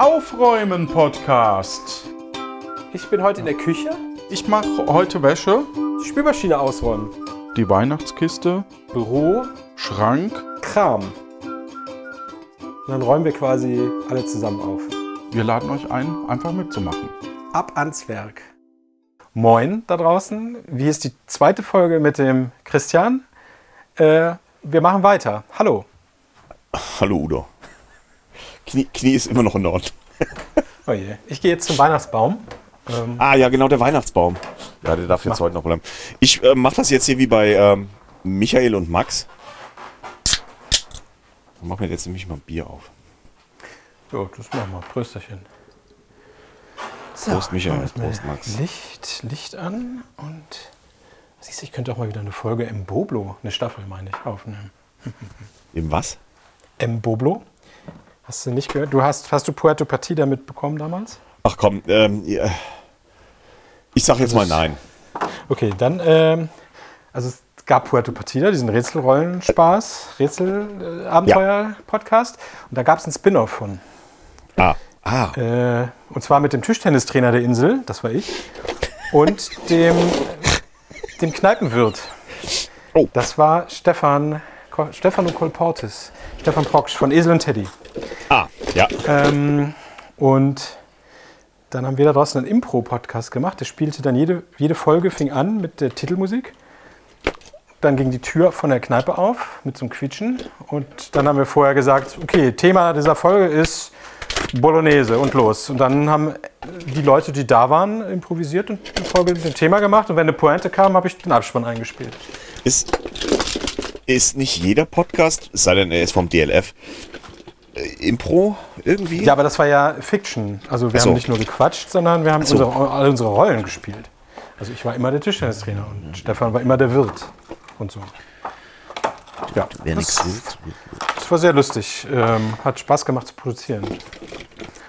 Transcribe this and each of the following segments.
Aufräumen Podcast. Ich bin heute in der Küche. Ich mache heute Wäsche, Die Spülmaschine ausräumen. die Weihnachtskiste, Büro, Schrank. Kram. Und dann räumen wir quasi alle zusammen auf. Wir laden euch ein, einfach mitzumachen. Ab ans Werk. Moin da draußen. Wie ist die zweite Folge mit dem Christian? Äh, wir machen weiter. Hallo. Hallo Udo. Knie, Knie ist immer noch in Ordnung. Oh je. Ich gehe jetzt zum Weihnachtsbaum. Ähm, Ah ja, genau, der Weihnachtsbaum. Ja, der darf jetzt Mach. heute noch bleiben. Ich äh, mache das jetzt hier wie bei ähm, Michael und Max. Ich mache mir jetzt nämlich mal ein Bier auf. so, das machen wir. Prösterchen. So, Prost, Michael. Prost, Max. Licht, Licht an und siehst du, ich könnte auch mal wieder eine Folge im Boblo, eine Staffel meine ich, aufnehmen. Im was? M. Boblo. Hast du nicht gehört? Du hast, hast du Puerto Partida mitbekommen damals? Ach komm, ähm, ja. ich sag jetzt mal nein. Okay, dann, ähm, also es gab Puerto Partida, diesen Rätselrollenspaß, Rätselabenteuer-Podcast. Und da gab es einen Spin-off von. Ah, ah, Äh, und zwar mit dem Tischtennistrainer der Insel, das war ich, und dem, dem Kneipenwirt. Oh. Das war Stefan, Stefano Kolportis, Stefan Proksch von Esel und Teddy. Ah, ja. Ähm, und dann haben wir da draußen einen Impro-Podcast gemacht. Der spielte dann jede, jede Folge, fing an mit der Titelmusik. Dann ging die Tür von der Kneipe auf mit so einem Quietschen. Und dann haben wir vorher gesagt, okay, Thema dieser Folge ist Bolognese und los. Und dann haben die Leute, die da waren, improvisiert und eine Folge mit dem Thema gemacht. Und wenn eine Pointe kam, habe ich den Abspann eingespielt. Ist, ist nicht jeder Podcast, es sei denn, er ist vom DLF, Impro irgendwie? Ja, aber das war ja Fiction. Also wir so. haben nicht nur gequatscht, sondern wir haben so. unsere, alle unsere Rollen gespielt. Also ich war immer der Tischtennistrainer und Stefan war immer der Wirt und so. Ja, Wer das, das war sehr lustig. Ähm, hat Spaß gemacht zu produzieren.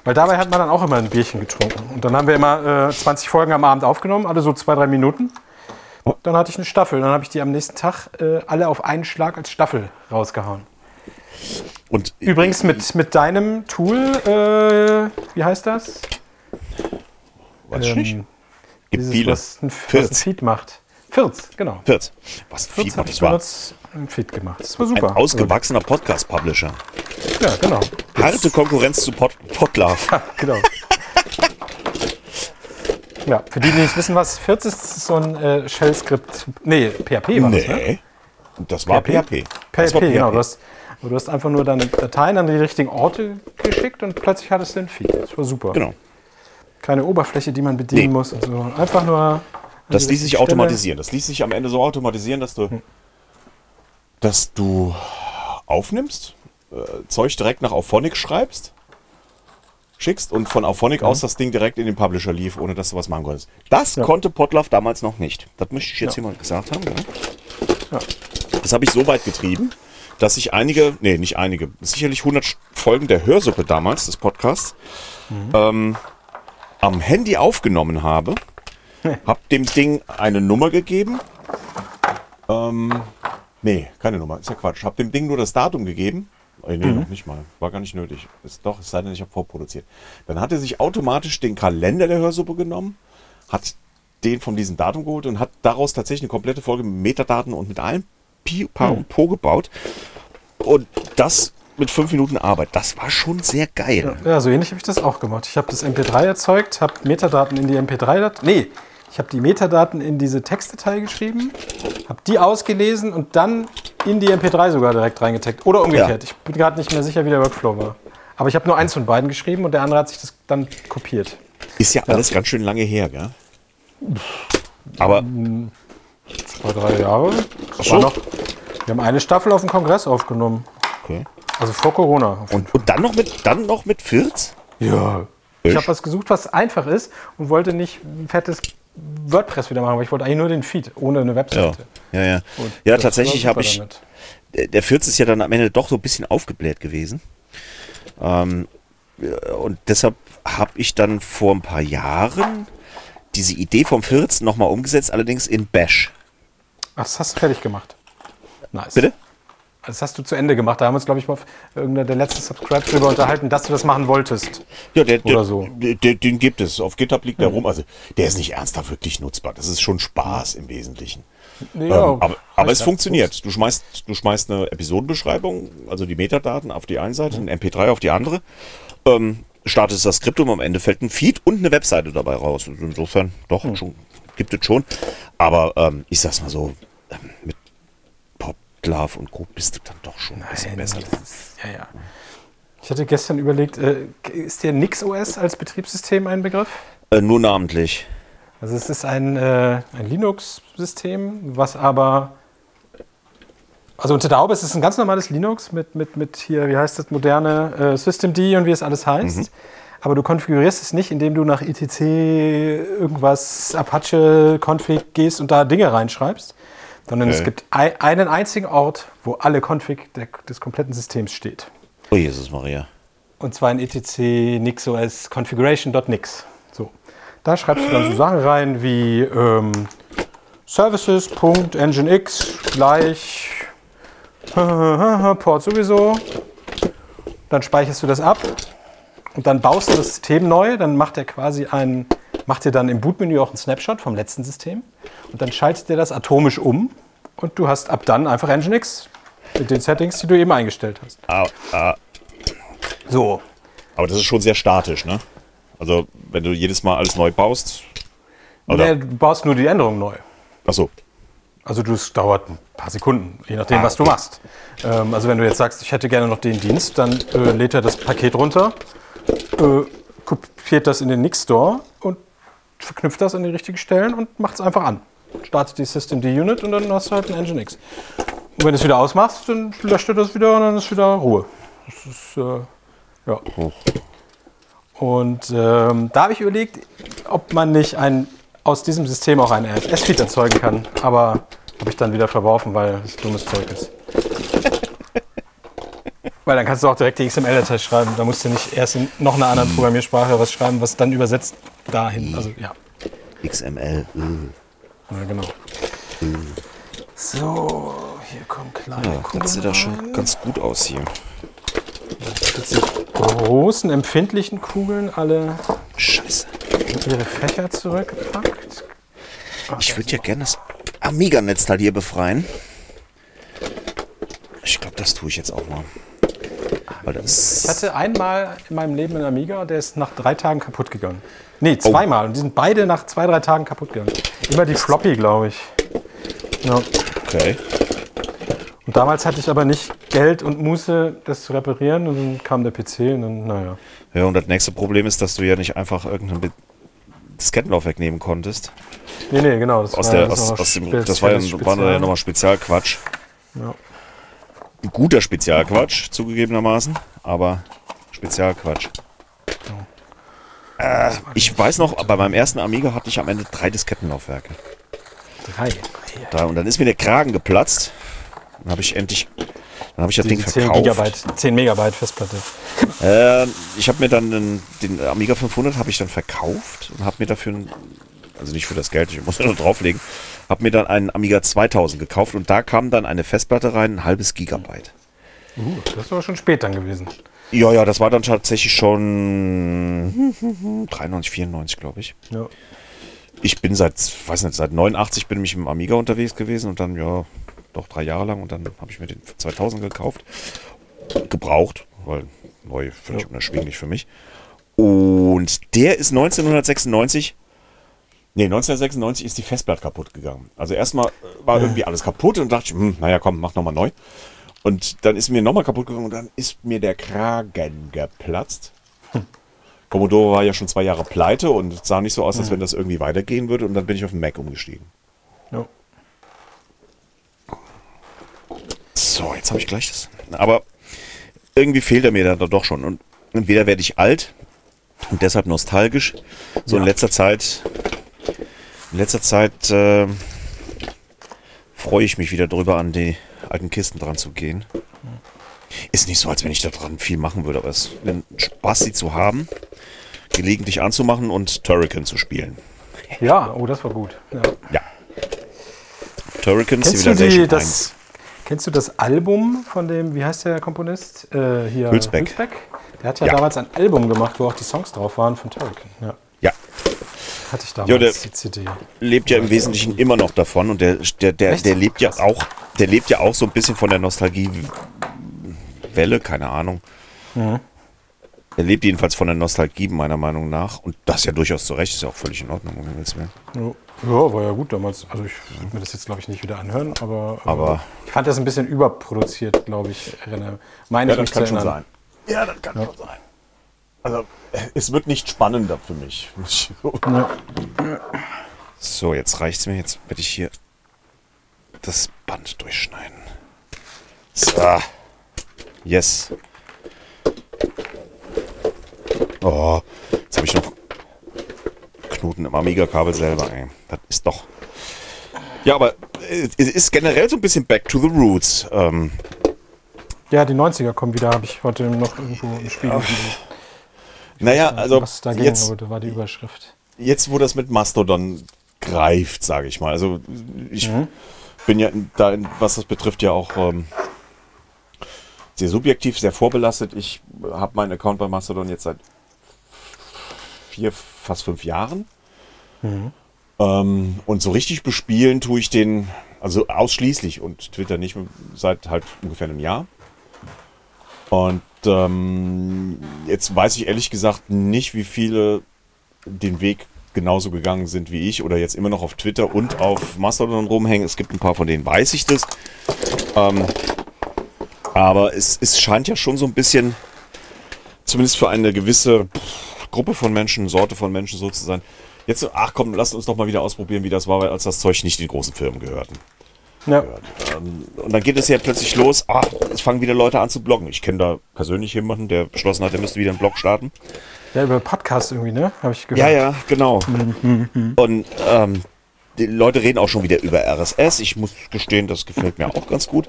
Weil dabei hat man dann auch immer ein Bierchen getrunken. Und dann haben wir immer äh, 20 Folgen am Abend aufgenommen, alle so zwei, drei Minuten. Dann hatte ich eine Staffel. Dann habe ich die am nächsten Tag äh, alle auf einen Schlag als Staffel rausgehauen. Und Übrigens mit, mit deinem Tool, äh, wie heißt das? Weiß ich nicht. Ähm, Gibt dieses, viele. Was ein, was ein Firz. Feed macht. Firz, genau. Firz. Was ein Firz Feed habe das war. ein Feed gemacht. Das war Ein super. ausgewachsener Podcast-Publisher. Ja, genau. Harte Konkurrenz zu Pod Podlove. genau. Ja, für die, die nicht wissen, was Firz ist, ist so ein äh, Shell-Skript. Nee, PHP war das, ne? Nee. Das war PHP. Das PHP, genau. Du hast, aber du hast einfach nur deine Dateien an die richtigen Orte geschickt und plötzlich hattest du einen Feed. Das war super. Genau. Keine Oberfläche, die man bedienen Nee. muss und so. Einfach nur. Das ließ sich Stelle. automatisieren. Das ließ sich am Ende so automatisieren, dass du, dass du aufnimmst, äh, Zeug direkt nach Auphonic schreibst, schickst und von Auphonic aus das Ding direkt in den Publisher lief, ohne dass du was machen konntest. Das Ja. konnte Podlove damals noch nicht. Das möchte ich jetzt Ja. hier mal gesagt haben. Ja. Das habe ich so weit getrieben, dass ich einige, nee, nicht einige, sicherlich 100 Folgen der Hörsuppe damals, des Podcasts, ähm, am Handy aufgenommen habe, hab dem Ding eine Nummer gegeben. Ähm, nee, keine Nummer, ist ja Quatsch. Hab dem Ding nur das Datum gegeben. Äh, nee, noch nicht mal. War gar nicht nötig. Ist doch, es sei denn, ich habe vorproduziert. Dann hat er sich automatisch den Kalender der Hörsuppe genommen, hat den von diesem Datum geholt und hat daraus tatsächlich eine komplette Folge mit Metadaten und mit allem Pi, Pa und Po gebaut. Und das mit fünf Minuten Arbeit. Das war schon sehr geil. Ja, so ähnlich habe ich das auch gemacht. Ich habe das MP3 erzeugt, habe Metadaten in die MP3-Datei. Nee, ich habe die Metadaten in diese Textdatei geschrieben, habe die ausgelesen und dann in die MP3 sogar direkt reingetaggt. Oder umgekehrt. Ja. Ich bin gerade nicht mehr sicher, wie der Workflow war. Aber ich habe nur eins von beiden geschrieben und der andere hat sich das dann kopiert. Ist ja alles ganz schön lange her, gell? Aber Zwei, drei Jahre. Das so. war noch, wir haben eine Staffel auf dem Kongress aufgenommen. okay. Also vor Corona. Und, und dann noch mit dann noch mit 40? Ja. Ich habe was gesucht, was einfach ist und wollte nicht ein fettes WordPress wieder machen, weil ich wollte eigentlich nur den Feed ohne eine Ja, Webseite. ja, ja. Ja, das tatsächlich habe ich. damit. Der 40 ist ja dann am Ende doch so ein bisschen aufgebläht gewesen. Ähm, ja, und deshalb habe ich dann vor ein paar Jahren diese Idee vom 14 nochmal umgesetzt, allerdings in Bash. Ach, das hast du fertig gemacht. Nice. Bitte? Das hast du zu Ende gemacht. Da haben wir uns, glaube ich, mal auf irgendeiner der letzten Subscribe drüber unterhalten, dass du das machen wolltest. Ja, der, der, Oder so. der, den gibt es. Auf GitHub liegt der rum. Also der ist nicht ernsthaft wirklich nutzbar. Das ist schon Spaß im Wesentlichen. Nee, ähm, aber aber es funktioniert. Du schmeißt, du schmeißt eine Episodenbeschreibung, also die Metadaten auf die eine Seite, ein MP3 auf die andere, ähm, startest das Skript und am Ende fällt ein Feed und eine Webseite dabei raus. Insofern, doch, schon, gibt es schon. Aber ähm, ich sag's mal so, ähm, mit Poplove und Co. bist du dann doch schon ein bisschen besser. das ist, ja, ja. Ich hatte gestern überlegt, äh, ist dir NixOS als Betriebssystem ein Begriff? Äh, nur namentlich. Also es ist ein, äh, ein Linux-System, was aber also unter der Haube ist es ein ganz normales Linux mit, mit, mit hier, wie heißt das, moderne äh, Systemd und wie es alles heißt. Aber du konfigurierst es nicht, indem du nach etc irgendwas Apache Config gehst und da Dinge reinschreibst, sondern es Okay. gibt ei- einen einzigen Ort, wo alle Config des kompletten Systems steht. Oh Jesus Maria. Und zwar in etc nixos configuration.nix. So. Da schreibst du dann so Sachen rein wie ähm, services.nginx gleich Port sowieso. Dann speicherst du das ab und dann baust du das System neu. Dann macht er quasi ein, macht dir dann im Bootmenü auch einen Snapshot vom letzten System und dann schaltet er das atomisch um und du hast ab dann einfach nginx mit den Settings, die du eben eingestellt hast. Ah, ah, So, aber das ist schon sehr statisch, ne? Also, wenn du jedes Mal alles neu baust. Oder? Nee, du baust nur die Änderung neu. Achso. Also das dauert ein paar Sekunden, je nachdem, Ah, was du machst. Ähm, also wenn du jetzt sagst, ich hätte gerne noch den Dienst, dann äh, lädt er das Paket runter, äh, kopiert das in den Nix Store und verknüpft das an die richtigen Stellen und macht es einfach an. Startet die Systemd Unit und dann hast du halt ein Nginx. Und wenn du es wieder ausmachst, dann löscht er das wieder und dann ist wieder Ruhe. Das ist, äh, ja. Und ähm, da habe ich überlegt, ob man nicht ein, aus diesem System auch ein RFS-Feed erzeugen kann. Aber habe ich dann wieder verworfen, weil es dummes Zeug ist. Weil dann kannst du auch direkt die XML-Datei schreiben. Da musst du nicht erst in noch einer anderen Programmiersprache was schreiben, was dann übersetzt dahin. Also ja, XML. äh. ja genau. So, hier kommen kleine Ja, Kugeln das sieht doch schon ganz gut aus hier. Jetzt die großen, empfindlichen Kugeln alle Scheiße. in ihre Fächer zurückgepackt. Ich würde ja gerne das Amiga-Netzteil hier befreien. Ich glaube, das tue ich jetzt auch mal. Ich hatte einmal in meinem Leben einen Amiga, der ist nach drei Tagen kaputt gegangen. Nee, zweimal. Und die sind beide nach zwei, drei Tagen kaputt gegangen. Immer die Floppy, glaube ich. Ja. okay. Und damals hatte ich aber nicht Geld und Muße, das zu reparieren. Und dann kam der PC und dann, naja. Ja, und das nächste Problem ist, dass du ja nicht einfach irgendein Be- Diskettenlaufwerk nehmen konntest. Nee, nee, genau. Das Aus war, der, das aus, war aus dem, speziell- das war ja, speziell. war ja nochmal Spezialquatsch. Ja. Guter Spezialquatsch, zugegebenermaßen, aber Spezialquatsch. Äh, ich weiß noch, bei meinem ersten Amiga hatte ich am Ende drei Diskettenlaufwerke. Drei. Da, und dann ist mir der Kragen geplatzt. Dann habe ich endlich, dann habe ich das Ding Diese 10 verkauft. Gigabyte, 10 Megabyte Festplatte. Äh, ich habe mir dann den, den Amiga 500 habe ich dann verkauft und habe mir dafür, ein- also nicht für das Geld, ich muss ja nur drauflegen, habe mir dann einen Amiga 2000 gekauft und da kam dann eine Festplatte rein, ein halbes Gigabyte. Uh, das aber schon spät dann gewesen. Ja, ja, das war dann tatsächlich schon 93, 94, glaube ich. Ja. Ich bin seit, weiß nicht, seit 89 bin ich im Amiga unterwegs gewesen und dann, ja, doch drei Jahre lang und dann habe ich mir den für 2000 gekauft. Gebraucht, weil neu völlig unerschwinglich für mich. Und der ist 1996, nee, 1996 ist die Festplatte kaputt gegangen. Also erstmal war irgendwie alles kaputt und dachte ich, hm, naja, komm, mach nochmal neu. Und dann ist mir nochmal kaputt gegangen und dann ist mir der Kragen geplatzt. Commodore war ja schon zwei Jahre pleite und es sah nicht so aus, als wenn das irgendwie weitergehen würde. Und dann bin ich auf den Mac umgestiegen. Ja. So, jetzt habe ich gleich das. Aber irgendwie fehlt er mir da doch schon. Und entweder werde ich alt und deshalb nostalgisch. So in Ja. letzter Zeit, in letzter Zeit äh, freue ich mich wieder drüber, an die alten Kisten dran zu gehen. Ist nicht so, als wenn ich da dran viel machen würde, aber es ist ein Spaß, sie zu haben, gelegentlich anzumachen und Turrican zu spielen. ja, oh, das war gut. Ja. Ja. Turrican Kennst du die, Civilization das, Kennst du das Album von dem, wie heißt der Komponist? Äh, hier, Hülsbeck. Der hat ja, Ja. damals ein Album gemacht, wo auch die Songs drauf waren von Turrican. Ja, hatte ich damals Ja, der- die CD. lebt ja im Wesentlichen immer noch davon und der, der, der, Echt? der lebt ja auch, der lebt ja auch so ein bisschen von der Nostalgie-Welle, keine Ahnung. Er lebt jedenfalls von der Nostalgie, meiner Meinung nach. Und das ja durchaus zu Recht, ist ja auch völlig in Ordnung, um Himmels Willen. Ja, ja, war ja gut damals. Also ich würde mir das jetzt, glaube ich, nicht wieder anhören, aber, äh, Aber- ich fand das ein bisschen überproduziert, glaube ich. Erinnere. Meine ich mich zu erinnern. Ja, das kann schon sein. Also, es wird nicht spannender für mich. So, jetzt reicht's mir. Jetzt werde ich hier das Band durchschneiden. So. Yes. Oh, jetzt habe ich noch Knoten im Amiga-Kabel selber, ey. Das ist doch. Ja, aber äh, es ist generell so ein bisschen back to the roots. Ähm, ja, die 90er kommen wieder, habe ich heute noch irgendwo im Spiegel gesehen. Naja, also was da ging, jetzt, aber da war die Überschrift. jetzt, wo das mit Mastodon greift, sage ich mal. Also ich bin ja da, was das betrifft, ja auch ähm, sehr subjektiv, sehr vorbelastet. Ich habe meinen Account bei Mastodon jetzt seit vier, fast fünf Jahren. Ähm, und so richtig bespielen tue ich den, also ausschließlich und Twitter nicht seit halt ungefähr einem Jahr. Und ähm, jetzt weiß ich ehrlich gesagt nicht, wie viele den Weg genauso gegangen sind wie ich oder jetzt immer noch auf Twitter und auf Mastodon rumhängen. Es gibt ein paar, von denen weiß ich das. Ähm, aber es, es scheint ja schon so ein bisschen, zumindest für eine gewisse Gruppe von Menschen, Sorte von Menschen so zu sein. Jetzt, ach komm, lasst uns doch mal wieder ausprobieren, wie das war, als das Zeug nicht den großen Firmen gehörten. Ja. Und dann geht es ja plötzlich los, ach, es fangen wieder Leute an zu bloggen. Ich kenne da persönlich jemanden, der beschlossen hat, er müsste wieder einen Blog starten. ja, über Podcast irgendwie, ne? Habe ich gehört. Ja, ja, genau. Und ähm, die Leute reden auch schon wieder über RSS. Ich muss gestehen, das gefällt mir auch ganz gut.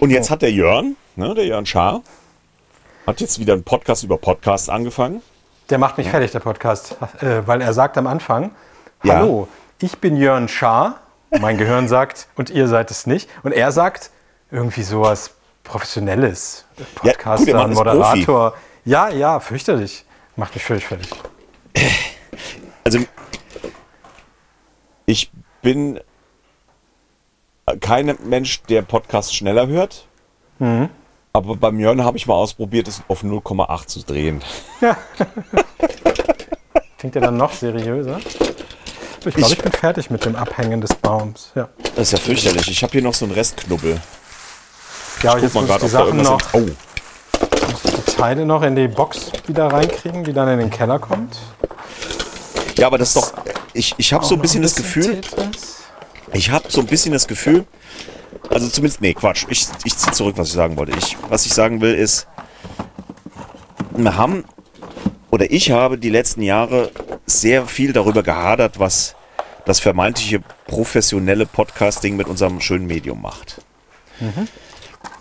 Und jetzt hat der Jörn, ne, der Jörn Schaar, hat jetzt wieder einen Podcast über Podcasts angefangen. Der macht mich fertig, der Podcast, äh, weil er sagt am Anfang, Ja. hallo, ich bin Jörn Schaar, mein Gehirn sagt, und ihr seid es nicht. Und er sagt irgendwie sowas Professionelles. Ja, gut, Podcaster, Mann ist Moderator. Ja, ja, fürchterlich. Macht mich völlig fertig. Also, ich bin kein Mensch, der Podcasts schneller hört. Aber beim Jörn habe ich mal ausprobiert, es auf 0,8 zu drehen. Klingt ja dann noch seriöser. Ich glaube, ich bin fertig mit dem Abhängen des Baums. Ja, Das ist ja fürchterlich. Ich habe hier noch so einen Restknubbel. ja Guck jetzt mal muss ich gerade, die Sachen noch, Oh, muss ich die Teile noch in die Box wieder reinkriegen, die dann in den Keller kommt. Ja, aber das ist doch. Ich, ich habe so ein bisschen das Gefühl, Tetris. ich habe so ein bisschen das Gefühl, also zumindest, nee, Quatsch, ich, ich ziehe zurück, was ich sagen wollte. Ich, was ich sagen will, ist, wir haben, oder ich habe die letzten Jahre sehr viel darüber gehadert, was das vermeintliche professionelle Podcasting mit unserem schönen Medium macht.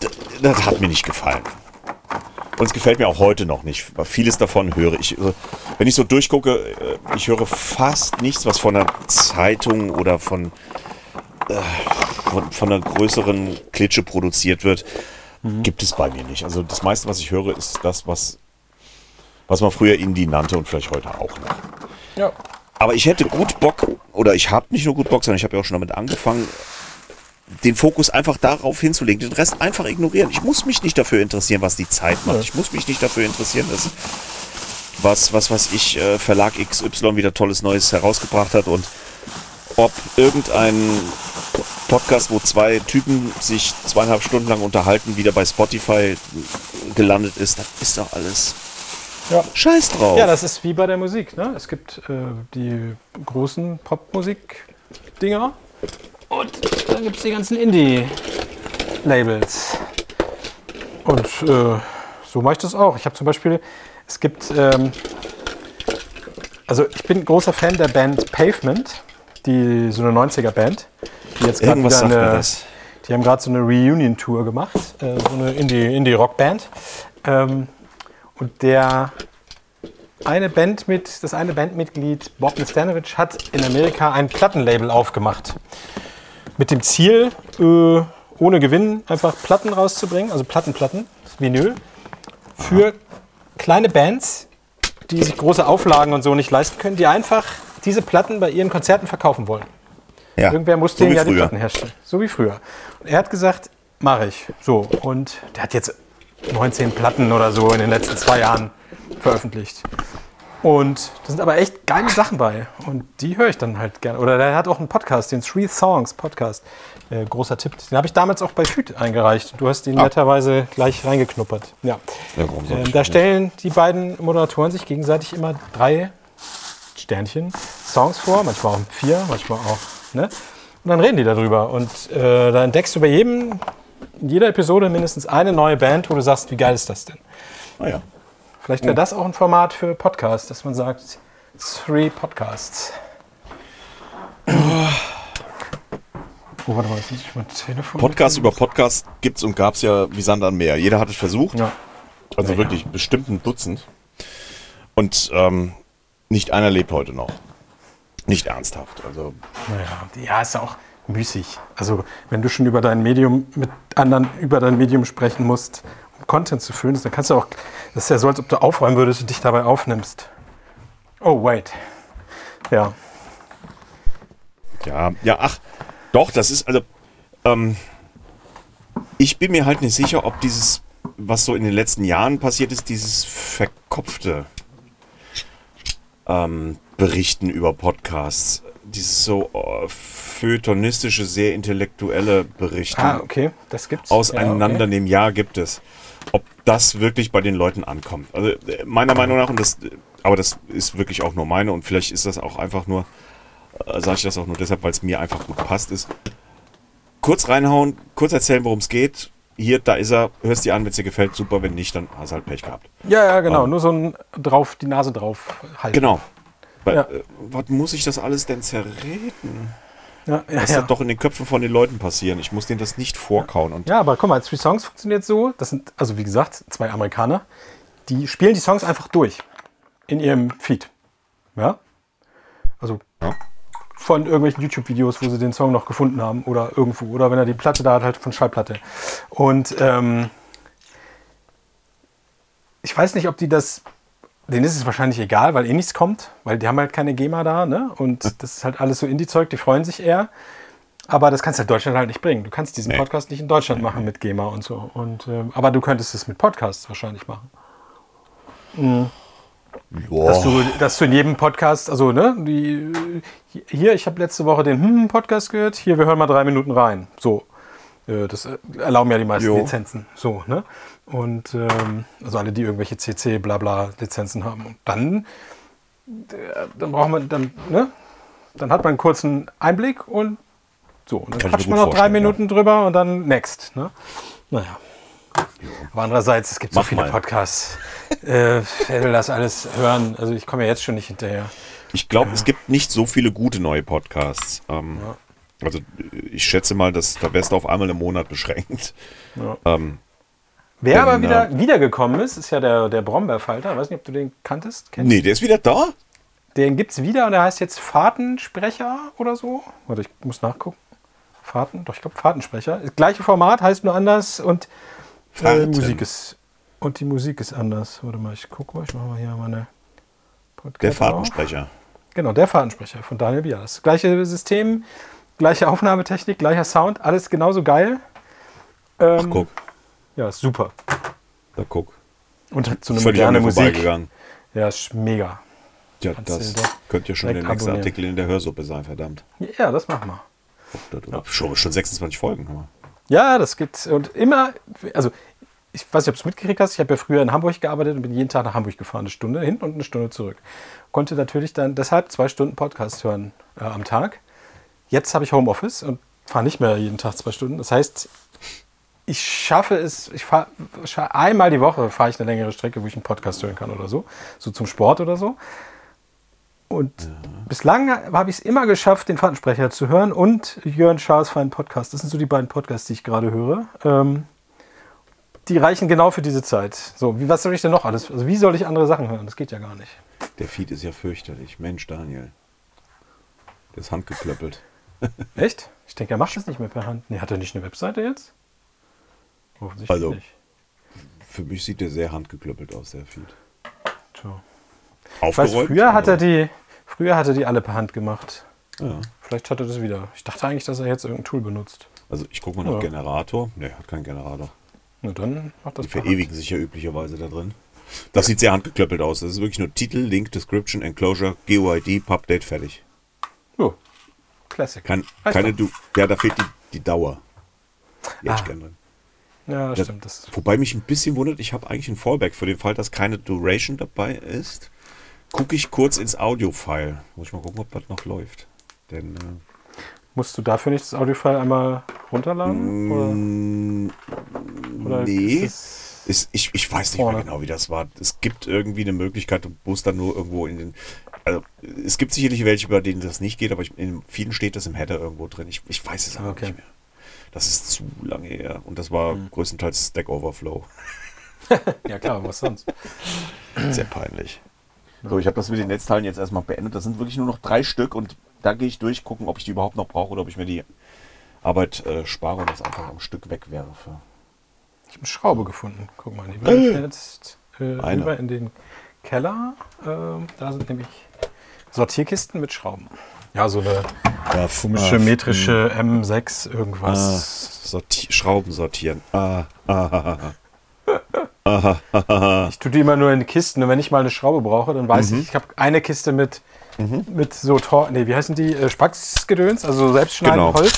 D- Das hat mir nicht gefallen. Und es gefällt mir auch heute noch nicht. weil Vieles davon höre ich. Wenn ich so durchgucke, äh, ich höre fast nichts, was von einer Zeitung oder von, äh, von, von einer größeren Klitsche produziert wird. Gibt es bei mir nicht. Also das meiste, was ich höre, ist das, was, was man früher Indie nannte und vielleicht heute auch noch. Ja. Aber ich hätte gut Bock, oder ich habe nicht nur gut Bock, sondern ich habe ja auch schon damit angefangen, den Fokus einfach darauf hinzulegen, den Rest einfach ignorieren. Ich muss mich nicht dafür interessieren, was die Zeit macht. Ich muss mich nicht dafür interessieren, dass was, was weiß ich, äh, Verlag XY wieder tolles Neues herausgebracht hat und ob irgendein Podcast, wo zwei Typen sich zweieinhalb Stunden lang unterhalten, wieder bei Spotify gelandet ist, das ist doch alles Ja. Scheiß drauf. Ja, das ist wie bei der Musik. Ne? Es gibt äh, die großen Popmusik-Dinger und dann gibt es die ganzen Indie-Labels. Und äh, so mache ich das auch. Ich habe zum Beispiel, es gibt, ähm, also ich bin großer Fan der Band Pavement, die so eine 90er-Band, die jetzt gerade wieder eine, die haben gerade so eine Reunion-Tour gemacht, äh, so eine Indie- Indie-Rock-Band. ähm, und der eine Band mit, das eine Bandmitglied, Bob Nastanovic, hat in Amerika ein Plattenlabel aufgemacht. Mit dem Ziel, äh, ohne Gewinn einfach Platten rauszubringen, also Plattenplatten, Vinyl, für kleine Bands, die sich große Auflagen und so nicht leisten können, die einfach diese Platten bei ihren Konzerten verkaufen wollen. Ja. Irgendwer muss so ja die früher. Platten herstellen. So wie früher. Und er hat gesagt, mache ich. So. Und der hat jetzt 19 Platten oder so in den letzten zwei Jahren veröffentlicht. Und da sind aber echt geile Sachen bei. Und die höre ich dann halt gerne. Oder der hat auch einen Podcast, den Three Songs Podcast. Äh, großer Tipp. Den habe ich damals auch bei Füt eingereicht. Du hast ihn Ah. netterweise gleich reingeknuppert. Ja. Ja, Ähm, da stellen die beiden Moderatoren sich gegenseitig immer drei Sternchen Songs vor, manchmal auch vier, manchmal auch. Ne? Und dann reden die darüber. Und äh, da entdeckst du bei jedem, in jeder Episode mindestens eine neue Band, wo du sagst, wie geil ist das denn? Ah, ja. Vielleicht wäre das auch ein Format für Podcast, dass man sagt, Three Podcasts. Oh, warte mal, jetzt muss ich mein Telefon. Podcast über Podcast gibt's und gab's ja wie Sand am Meer. Jeder hat es versucht. Ja. Also Ja, wirklich bestimmt ein Dutzend. Und ähm, nicht einer lebt heute noch. Nicht ernsthaft. Also Naja, ja, ist ja auch müßig. Also, wenn du schon über dein Medium mit anderen über dein Medium sprechen musst, um Content zu füllen, dann kannst du auch. Das ist ja so, als ob du aufräumen würdest und dich dabei aufnimmst. Oh, wait. Ja. Ja, ja, ach, doch, das ist, also, ähm, ich bin mir halt nicht sicher, ob dieses, was so in den letzten Jahren passiert ist, dieses verkopfte ähm, Berichten über Podcasts, dieses so äh, feuilletonistische, sehr intellektuelle Berichten, Ah, okay. Das gibt's. auseinandernehmen, ja, gibt es. Ob das wirklich bei den Leuten ankommt. Also äh, meiner Meinung nach, und das, aber das ist wirklich auch nur meine und vielleicht ist das auch einfach nur, äh, sage ich das auch nur deshalb, weil es mir einfach gut passt ist. Kurz reinhauen, kurz erzählen, worum es geht. Hier, da ist er, hörst dir an, wenn es dir gefällt, super, wenn nicht, dann hast du halt Pech gehabt. Ja, ja, genau. Nur so ein drauf, die Nase drauf halten. Genau. Weil, Ja. äh, was muss ich das alles denn zerreden? Ja, ja, Das ja. wird doch in den Köpfen von den Leuten passieren. Ich muss denen das nicht vorkauen. Und ja, aber guck mal, Three Songs funktioniert so. Das sind, also wie gesagt, zwei Amerikaner. Die spielen die Songs einfach durch. In ihrem Feed. Ja? Also Ja. von irgendwelchen YouTube-Videos, wo sie den Song noch gefunden haben oder irgendwo. Oder wenn er die Platte da hat, halt von Schallplatte. Und ähm, ich weiß nicht, ob die das. Denen ist es wahrscheinlich egal, weil eh nichts kommt, weil die haben halt keine GEMA da, ne? Und das ist halt alles so Indie-Zeug, die freuen sich eher. Aber das kannst du in Deutschland halt nicht bringen. Du kannst diesen Nee. Podcast nicht in Deutschland machen mit GEMA und so. Und, ähm, aber du könntest es mit Podcasts wahrscheinlich machen. Dass du, dass du in jedem Podcast, also ne, die, hier, ich habe letzte Woche den hm Podcast gehört, hier, wir hören mal drei Minuten rein. So. Äh, Das äh, erlauben ja die meisten Jo. Lizenzen. So, ne? Und ähm, also alle, die irgendwelche CC blabla Lizenzen haben. Und dann, äh, dann braucht man, dann, ne? Dann hat man einen kurzen Einblick und so. Und dann quatscht man noch drei vorstellen, ja. Minuten drüber und dann next. Ne? Naja. Aber andererseits, es gibt so Mach viele mal. Podcasts. äh, wer will das alles hören? Also ich komme ja jetzt schon nicht hinterher. Ich glaube, es gibt nicht so viele gute neue Podcasts. Ähm, Also ich schätze mal, dass da wärst du auf einmal im Monat beschränkt. Ähm, Wer aber wieder wiedergekommen ist, ist ja der, der Brombeerfalter. Ich weiß nicht, ob du den kanntest. Kennst? nee, der ist wieder da? Den gibt es wieder und der heißt jetzt Fahrtensprecher oder so. Warte, ich muss nachgucken. Fahrten, doch, ich glaube Fahrtensprecher. Das gleiche Format, heißt nur anders und äh. Musik ist und die Musik ist anders. Warte mal, ich gucke mal, ich mache mal hier meine Podcast Der auf. Fahrtensprecher. Genau, der Fahrtensprecher von Daniel Bias. Gleiche System, gleiche Aufnahmetechnik, gleicher Sound, alles genauso geil. Ähm, Ach, guck, Ja, ist super. da guck. Und hat so eine Völlig an moderne mir Musik. vorbeigegangen. Ja, ist mega. Ja, Kannst das doch könnte ja schon der nächste. Artikel in der Hörsuppe sein, verdammt. Ja, das machen wir. Schon, schon 26 Folgen. Hammer. Ja, das geht. Und immer, also ich weiß nicht, ob du es mitgekriegt hast, ich habe ja früher in Hamburg gearbeitet und bin jeden Tag nach Hamburg gefahren, eine Stunde hin und eine Stunde zurück. Konnte natürlich dann deshalb zwei Stunden Podcast hören äh, am Tag. Jetzt habe ich Homeoffice und fahre nicht mehr jeden Tag zwei Stunden. Das heißt, ich schaffe es, ich fahre einmal die Woche fahre ich eine längere Strecke, wo ich einen Podcast hören kann oder so, so zum Sport oder so. Und bislang habe ich es immer geschafft, den Fahrtensprecher zu hören und Jörn Schaas feinen Podcast. Das sind so die beiden Podcasts, die ich gerade höre. Ähm, die reichen genau für diese Zeit. So, wie, was soll ich denn noch alles? Also, wie soll ich andere Sachen hören? Das geht ja gar nicht. Der Feed ist ja fürchterlich. Mensch, Daniel. Der ist handgeklöppelt. Echt? Ich denke, er macht das nicht mehr per Hand. Nee, hat er nicht eine Webseite jetzt? Offensichtlich Also, nicht. Für mich sieht der sehr handgeklöppelt aus, der Feed. Tja. Ich weiß, Aufgeräumt. früher hat er aber- die, früher hat er die alle per Hand gemacht. Ja. Vielleicht hat er das wieder. Ich dachte eigentlich, dass er jetzt irgendein Tool benutzt. Also ich gucke mal nach Ja. Generator. Ne, hat keinen Generator. Na dann macht das Die per Hand. verewigen sich ja üblicherweise da drin. Das sieht sehr handgeklöppelt aus. Das ist wirklich nur Titel, Link, Description, Enclosure, GUID, Pubdate, fertig. Oh, Classic. Kein, keine du Ja, da fehlt die, die Dauer. Die Ah. drin. Ja, Das- stimmt. Das Wobei mich ein bisschen wundert, ich habe eigentlich ein Fallback für den Fall, dass keine Duration dabei ist. Gucke ich kurz ins Audio-File. Muss ich mal gucken, ob das noch läuft. Denn äh, musst du dafür nicht das Audiofile einmal runterladen? Mm, Oder, oder nee. ist ich, ich weiß nicht mehr Vorne. genau, wie das war. Es gibt irgendwie eine Möglichkeit, du musst dann nur irgendwo in den. Also, es gibt sicherlich welche, bei denen das nicht geht, aber ich, in vielen steht das im Header irgendwo drin. Ich, ich weiß es aber Okay. nicht mehr. Das ist zu lange her. Und das war Hm. größtenteils Stack Overflow. ja klar, was sonst? Sehr peinlich. So, ich habe das mit den Netzteilen jetzt erstmal beendet. Das sind wirklich nur noch drei Stück und da gehe ich durch, gucken, ob ich die überhaupt noch brauche oder ob ich mir die Arbeit äh, spare und das einfach am Stück wegwerfe. Ich habe eine Schraube gefunden. Guck mal, die bringe ich jetzt äh, Eine. rüber in den Keller. Ähm, da sind nämlich Sortierkisten mit Schrauben. Ja, so eine Ja, komische metrische M6 irgendwas. Sorti Schrauben sortieren. Ah, ah, Ich tue die immer nur in Kisten und wenn ich mal eine Schraube brauche, dann weiß ich, ich habe eine Kiste mit, mit so Tor, nee, wie heißen die? Äh, Spaxgedöns, also so selbstschneidend Genau. Holz.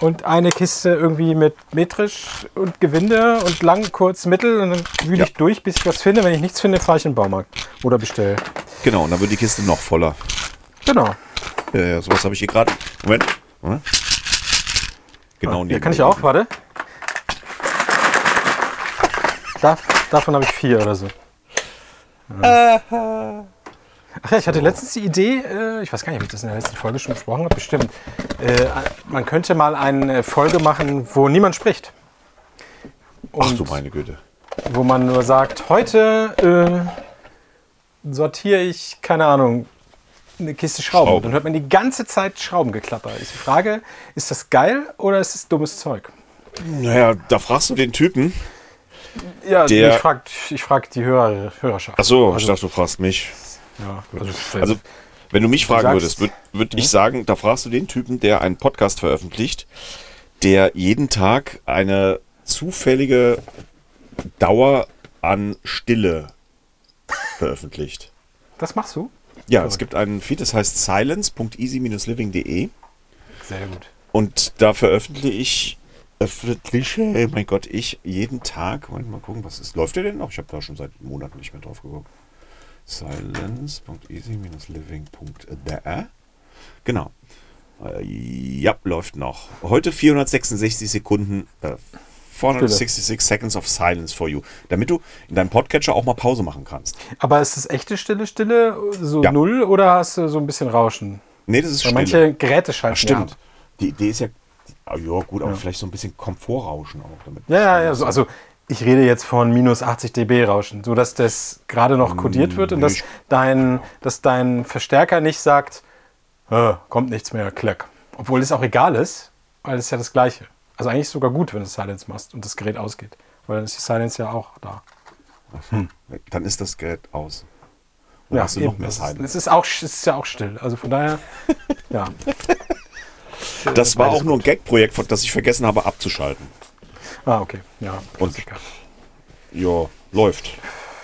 Und eine Kiste irgendwie mit metrisch und Gewinde und lang, kurz, mittel. Und dann wühle Ja. ich durch, bis ich was finde. Wenn ich nichts finde, fahre ich in den Baumarkt oder bestelle. Genau, und dann wird die Kiste noch voller. Genau. Ja, ja, sowas habe ich hier gerade. Moment. Moment. Genau, Hier kann ich auch, warte. Dav davon habe ich vier oder so. Ach ja, ich hatte letztens die Idee, äh, ich weiß gar nicht, ob ich das in der letzten Folge schon besprochen habe, bestimmt. Äh, man könnte mal eine Folge machen, wo niemand spricht. Ach Und du meine Güte. wo man nur sagt, heute äh, sortiere ich, keine Ahnung, eine Kiste Schrauben. Schrauben. Dann hört man die ganze Zeit Schraubengeklapper. Ist die Frage, ist das geil oder ist es dummes Zeug? Naja, da fragst du den Typen. Ja, Der- ich frage ich frag die Hörer, Hörerschaft. Ach so, ich also, dachte, du fragst mich. ja, also, Also, wenn du mich fragen sagst- würdest, würde würd ich sagen, da fragst du den Typen, der einen Podcast veröffentlicht, der jeden Tag eine zufällige Dauer an Stille veröffentlicht. das machst du? Ja, es gibt einen Feed, das heißt silence.easy-living.de Sehr gut. und da veröffentliche ich, veröffentliche, oh mein Gott, ich jeden Tag, Moment, mal gucken, was ist, läuft der denn noch? Ich habe da schon seit Monaten nicht mehr drauf geguckt. silence.easy-living.de Genau. Äh, ja, läuft noch. Heute 466 Sekunden, äh, 466 Seconds of Silence for you, damit du in deinem Podcatcher auch mal Pause machen kannst. Aber ist das echte Stille, Stille, so Ja. null oder hast du so ein bisschen Rauschen? Nee, das ist Weil Stille. manche Geräte schalten Ach, stimmt. ja. Die Idee ist ja, ah, ja gut, aber vielleicht so ein bisschen Komfortrauschen auch damit. Ja, ja, ja. So, also ich rede jetzt von minus 80 dB Rauschen, so dass das gerade noch kodiert wird und dass dein, dass dein Verstärker nicht sagt, "Äh, kommt nichts mehr, klack. Obwohl es auch egal ist, weil es ist ja das Gleiche. Also eigentlich sogar gut, wenn du Silence machst und das Gerät ausgeht. Weil dann ist die Silence ja auch da. Dann ist das Gerät aus. Dann hast du noch eben. mehr es, ist, Silence. es ist auch es ist ja auch still. Also von daher, ja. Das war auch nur ein Gag-Projekt, das ich vergessen habe abzuschalten. Ah, okay. Ja, Und- Klassiker. Ja, läuft.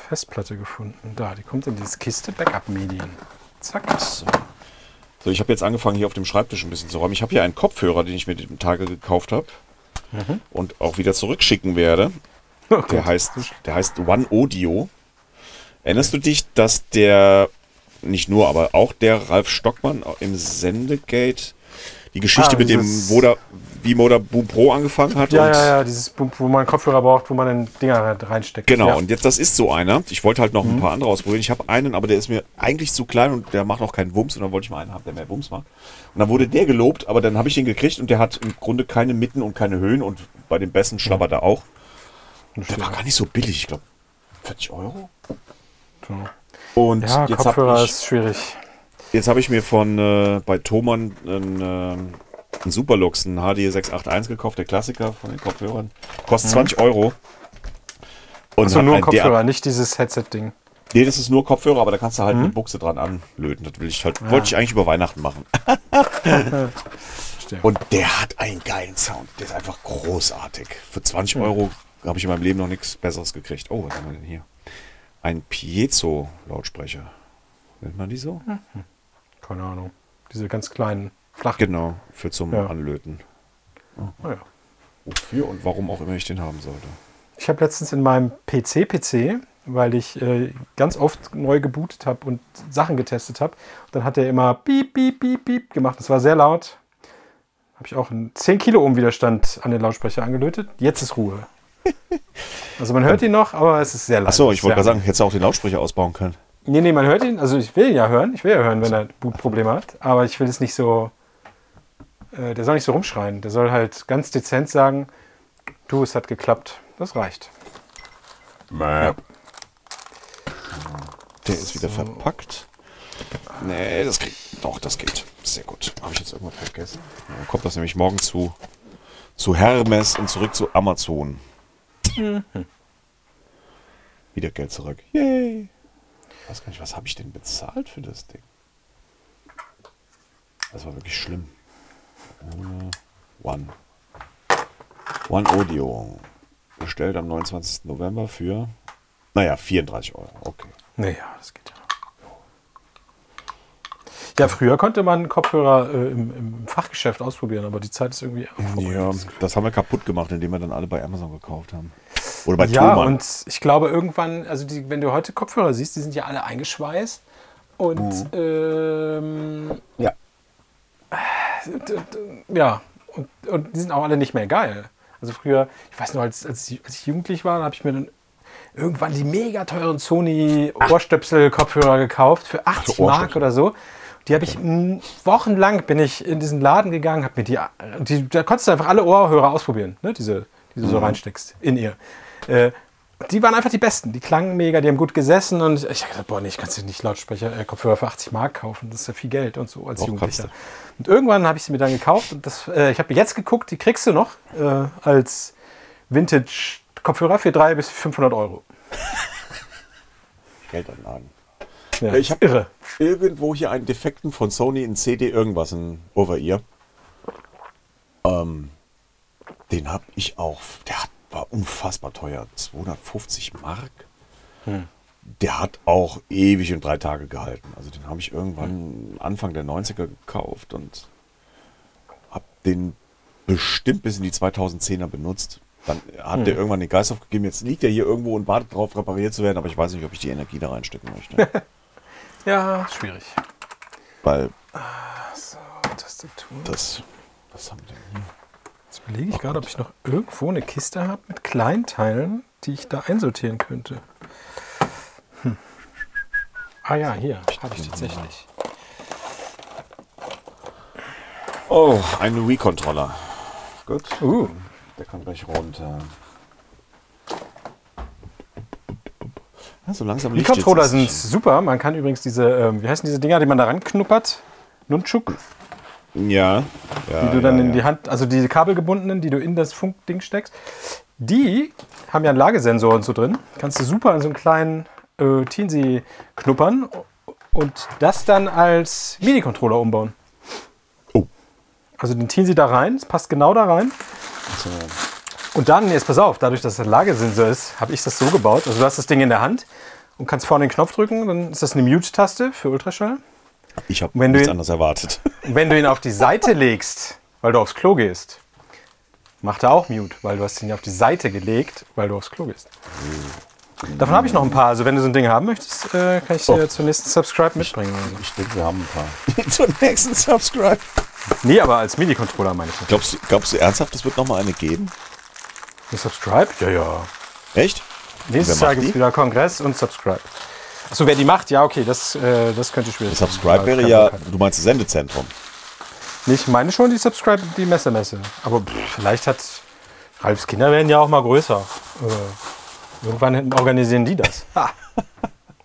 Festplatte gefunden. Da, die kommt in diese Kiste Backup-Medien. Zack. So, ich habe jetzt angefangen, hier auf dem Schreibtisch ein bisschen zu räumen. Ich habe hier einen Kopfhörer, den ich mir die Tage gekauft habe und auch wieder zurückschicken werde. Oh Der heißt, der heißt One Audio. Erinnerst du dich, dass der, nicht nur, aber auch der Ralf Stockmann im Sendegate die Geschichte Ah, mit dem dieses- Moda Boom Pro angefangen hat? Ja, und ja, ja, dieses, wo wo man Kopfhörer braucht, wo man den Dinger halt reinsteckt. Genau, Ja. und jetzt das ist so einer. Ich wollte halt noch ein paar andere ausprobieren. Ich habe einen, aber der ist mir eigentlich zu klein und der macht auch keinen Wumms. Und dann wollte ich mal einen haben, der mehr Wumms macht. Und dann wurde der gelobt, aber dann habe ich den gekriegt und der hat im Grunde keine Mitten und keine Höhen und bei den Bässen schlabbert er auch. Der war gar nicht so billig, ich glaube 40 Euro. Und ja, jetzt Kopfhörer habe ich, ist schwierig. jetzt hab ich mir von äh, bei Thomann einen, einen Superlux, einen HD 681 gekauft, der Klassiker von den Kopfhörern. Kostet 20 Euro. Und So hat nur ein Kopfhörer, nicht dieses Headset-Ding. Nee, das ist nur Kopfhörer, aber da kannst du halt Mhm. eine Buchse dran anlöten. Das will ich halt, wollte ich eigentlich über Weihnachten machen. Und der hat einen geilen Sound. Der ist einfach großartig. Für 20 Euro habe ich in meinem Leben noch nichts Besseres gekriegt. Oh, was haben wir denn hier? Ein Piezo-Lautsprecher. Nennt man die so? Keine Ahnung. Diese ganz kleinen, flachen. Genau, für zum Ja. Anlöten. Oh ja. Wofür und warum auch immer ich den haben sollte. Ich habe letztens in meinem PC-PC, weil ich äh, ganz oft neu gebootet habe und Sachen getestet habe, dann hat er immer piep, piep, piep, piep gemacht. Das war sehr laut. Habe ich auch einen 10 Kilo Ohm Widerstand an den Lautsprecher angelötet. Jetzt ist Ruhe. Also man hört ihn noch, aber es ist sehr laut. Achso, ich wollte gerade sagen, hättest du auch den Lautsprecher ausbauen können. Nee, nee, man hört ihn. Also ich will ihn ja hören. Ich will ja hören, wenn er Bootprobleme hat. Aber ich will es nicht so. Äh, der soll nicht so rumschreien. Der soll halt ganz dezent sagen: Du, es hat geklappt. Das reicht. Der ist wieder verpackt. Nee, das geht. Doch, das geht. Sehr gut. Habe ich jetzt irgendwas vergessen? Ja, Dann kommt das nämlich morgen zu, zu Hermes und zurück zu Amazon. Wieder Geld zurück. Yay. Ich weiß gar nicht, was habe ich denn bezahlt für das Ding? Das war wirklich schlimm. One. One Audio. Bestellt am 29. November für, naja, 34 Euro. Okay. Naja, das geht ja. Ja, früher konnte man Kopfhörer äh, im, im Fachgeschäft ausprobieren, aber die Zeit ist irgendwie. Ja, das haben wir kaputt gemacht, indem wir dann alle bei Amazon gekauft haben. Oder bei Ja, Thomann. und ich glaube irgendwann, also die, wenn du heute Kopfhörer siehst, die sind ja alle eingeschweißt. Und ähm, ja. ja, und, und die sind auch alle nicht mehr geil. Also früher, ich weiß noch, als, als, ich, jugendlich war, habe ich mir dann irgendwann die mega teuren Sony Ohrstöpsel-Kopfhörer gekauft für 80 Mark Ohrstöpsel. oder so. Die habe ich wochenlang bin ich in diesen Laden gegangen, habe mir die, die, da konntest du einfach alle Ohrhörer ausprobieren, ne? diese, die du so reinsteckst in ihr. Äh, die waren einfach die besten. Die klangen mega, die haben gut gesessen und ich habe gesagt, boah, nee, ich kann dir nicht Lautsprecher, äh, Kopfhörer für 80 Mark kaufen. Das ist ja viel Geld und so als Doch, Jugendlicher. Und irgendwann habe ich sie mir dann gekauft und das, äh, ich habe jetzt geguckt, die kriegst du noch äh, als Vintage-Kopfhörer für 300 bis 500 Euro. Geldanlagen. Ja, ich ist habe irre. irgendwo hier einen defekten von Sony in CD irgendwas in Over-Ear. Ähm, den habe ich auch. Der hat, war unfassbar teuer. 250 Mark. Hm. Der hat auch ewig und drei Tage gehalten. Also den habe ich irgendwann Anfang der 90er gekauft und habe den bestimmt bis in die 2010er benutzt. Dann hat Hm. der irgendwann den Geist aufgegeben. Jetzt liegt er hier irgendwo und wartet darauf, repariert zu werden, aber ich weiß nicht, ob ich die Energie da reinstecken möchte. Ja, schwierig. Weil Tastatur. das. Was haben wir denn hier? Jetzt überlege ich gerade, ob ich noch irgendwo eine Kiste habe mit Kleinteilen, die ich da einsortieren könnte. Hm. Ah ja, hier habe ich tatsächlich. Oh, ein Wii-Controller. Gut. Uh, Der kann gleich runter. Ja, so langsam die liegt jetzt Controller das sind super. Man kann übrigens diese, ähm, wie heißen diese Dinger, die man da ranknuppert? Nunchuk, Ja. Ja die du dann ja, in die Hand, also diese kabelgebundenen, die du in das Funkding steckst. Die haben ja einen Lagesensor und so drin. Kannst du super an so einen kleinen äh, Teensy knuppern und das dann als Mini-Controller umbauen. Oh. Also den Teensy da rein, es passt genau da rein. So. Und dann, jetzt pass auf, dadurch, dass es ein Lagesensor ist, habe ich das so gebaut. Also du hast das Ding in der Hand und kannst vorne den Knopf drücken, dann ist das eine Mute-Taste für Ultraschall. Ich habe Wenn du nichts ihn- anderes erwartet. Wenn du ihn auf die Seite legst, weil du aufs Klo gehst, macht er auch Mute, weil du hast ihn auf die Seite gelegt, weil du aufs Klo gehst. Davon habe ich noch ein paar. Also wenn du so ein Ding haben möchtest, äh, kann ich dir Oh. zur nächsten Subscribe mitbringen. Oder so. Ich denke, wir haben ein paar. Zur nächsten Subscribe. Nee, aber als MIDI-Controller meine ich. Glaubst glaubst du ernsthaft, es wird nochmal eine geben? Eine Subscribe? Ja, ja. Echt? Nächstes Jahr gibt es wieder Kongress und Subscribe. Achso, wer die macht, ja, okay, das, äh, das könnte schwierig sein. Subscribe wäre ja, du meinst das Sendezentrum. Nee, Ich meine schon die Subscribe, die Messe-Messe. Aber pff, vielleicht hat Ralfs Kinder werden ja auch mal größer. Äh, irgendwann organisieren die das.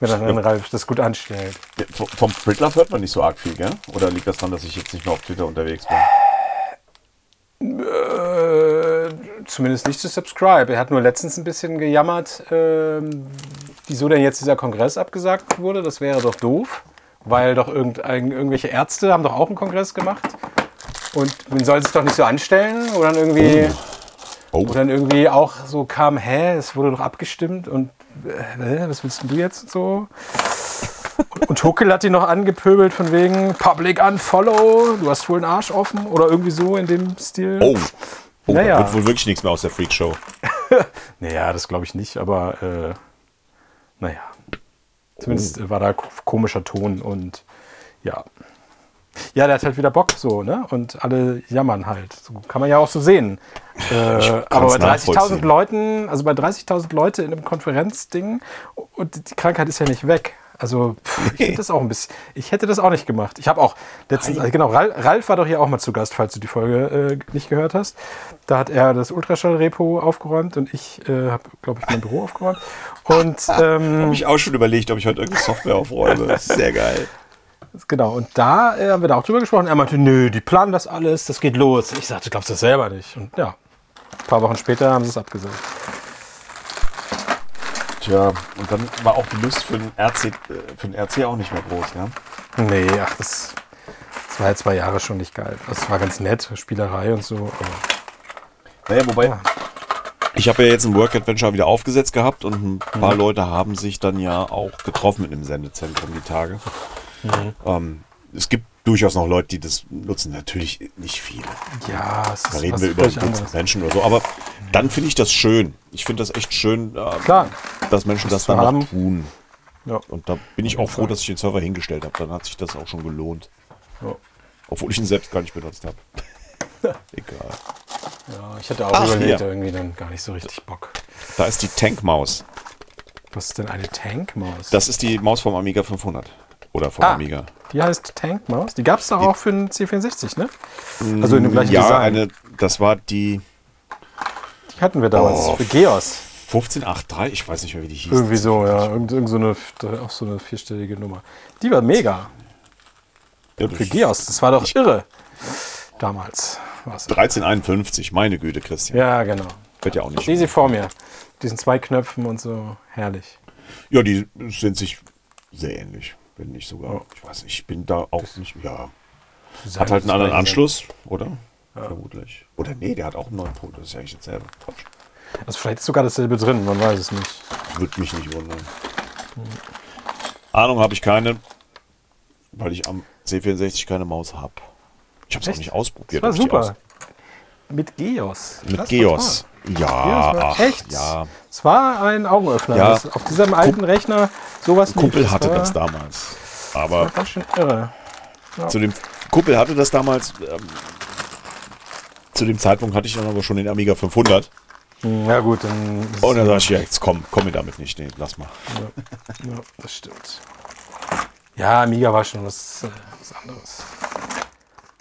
Wenn dann Ralf das gut anstellt. Ja, Vom Pritlove hört man nicht so arg viel, gell? Oder liegt das daran, dass ich jetzt nicht mehr auf Twitter unterwegs bin? Zumindest nicht zu subscribe. Er hat nur letztens ein bisschen gejammert, ähm, wieso denn jetzt dieser Kongress abgesagt wurde. Das wäre doch doof, weil doch irgendein, irgendwelche Ärzte haben doch auch einen Kongress gemacht. Und man soll sich doch nicht so anstellen oder dann irgendwie, Oh, oder dann irgendwie auch so kam, hä, es wurde doch abgestimmt und äh, was willst du jetzt so? Und, und Huckel hat ihn noch angepöbelt von wegen Public Unfollow, du hast wohl einen Arsch offen oder irgendwie so in dem Stil. oh. Oh, Naja. wird wohl wirklich nichts mehr aus der Freakshow. Naja, das glaube ich nicht, aber äh, naja. Zumindest äh, war da ko- komischer Ton und ja. Ja, der hat halt wieder Bock so, ne? Und alle jammern halt. So kann man ja auch so sehen. Äh, aber bei 30.000 nachvollziehen. Leuten, also bei 30.000 Leute in einem Konferenzding und die Krankheit ist ja nicht weg. Also pff, ich hätte das auch ein bisschen, ich hätte das auch nicht gemacht. Ich habe auch letztens, also genau, Ralf, war doch hier auch mal zu Gast, falls du die Folge äh, nicht gehört hast. Da hat er das Ultraschall-Repo aufgeräumt und ich äh, habe, glaube ich, mein Büro aufgeräumt. Und ähm, Habe ich auch schon überlegt, ob ich heute irgendeine Software aufräume. Sehr geil. Genau, und da äh, haben wir da auch drüber gesprochen. Er meinte, nö, die planen das alles, das geht los. Ich sagte, glaubst du das selber nicht? Und ja, ein paar Wochen später haben sie es abgesagt. Tja, und dann war auch die Lust für den RC, äh, für den RC auch nicht mehr groß, ja? Nee, ach, das, das war ja zwei Jahre schon nicht geil. Das war ganz nett, Spielerei und so. Naja, wobei, ich habe ja jetzt ein Work Adventure wieder aufgesetzt gehabt und ein paar Leute haben sich dann ja auch getroffen in dem Sendezentrum die Tage. Ähm, es gibt durchaus noch Leute, die das nutzen. Natürlich nicht viele. ja, es Da ist reden was wir über. Menschen oder so. Aber dann finde ich das schön. Ich finde das echt schön, ähm, Klar. dass Menschen das zu dann noch haben. tun. Ja. Und da bin ich auch froh, dass ich den Server hingestellt habe. Dann hat sich das auch schon gelohnt. Ja. Obwohl ich ihn selbst gar nicht benutzt habe. Egal. Ja, ich hatte auch Ach, überlegt, hier. irgendwie dann gar nicht so richtig Bock. Da ist die Tankmaus. Was ist denn eine Tankmaus? Das ist die Maus vom Amiga 500. Oder vom Ah. Amiga. Die heißt Tankmaus. Die gab es doch auch für den C64, ne? Also in dem gleichen Ja, Design. eine, das war die die hatten wir damals Oh, für Geos. 1583. Ich weiß nicht mehr, wie die hieß. Irgendwie so, ja. Irgend, irgend so eine, auch so eine vierstellige Nummer. Die war mega. Ja, Für Geos. Das war doch irre. Damals. war's. 1351. Meine Güte, Christian. Ja, genau. Wird ja auch nicht. Ich sehe sie vor mir. Diesen zwei Knöpfen und so. Herrlich. Ja, die sind sich sehr ähnlich. Wenn nicht sogar. Ich weiß nicht, ich bin da auch nicht. Ja. Hat halt einen anderen Anschluss, oder? Vermutlich. Oder nee, der hat auch einen neuen Pol. Das ist ja eigentlich dasselbe. Quatsch. Also vielleicht ist sogar dasselbe drin, man weiß es nicht. Würde mich nicht wundern. Ahnung habe ich keine, weil ich am C64 keine Maus habe. Ich habe es auch nicht ausprobiert. Das war ich super. Mit Geos. Aus, mit Das Geos. Toll. Ja, Geos war ach, echt. ja. Es war ein Augenöffner. Ja. auf diesem alten Rechner sowas lief. Kumpel hatte war, das damals. war Aber ganz schön irre. zu dem Kumpel hatte das damals. Ähm, zu dem Zeitpunkt hatte ich dann aber schon den Amiga 500. Hm, Ja gut, dann Und dann sag ich, ja, jetzt komm, komm mir damit nicht. Nee, lass mal. Ja, das stimmt. Ja, Amiga war schon was, was anderes.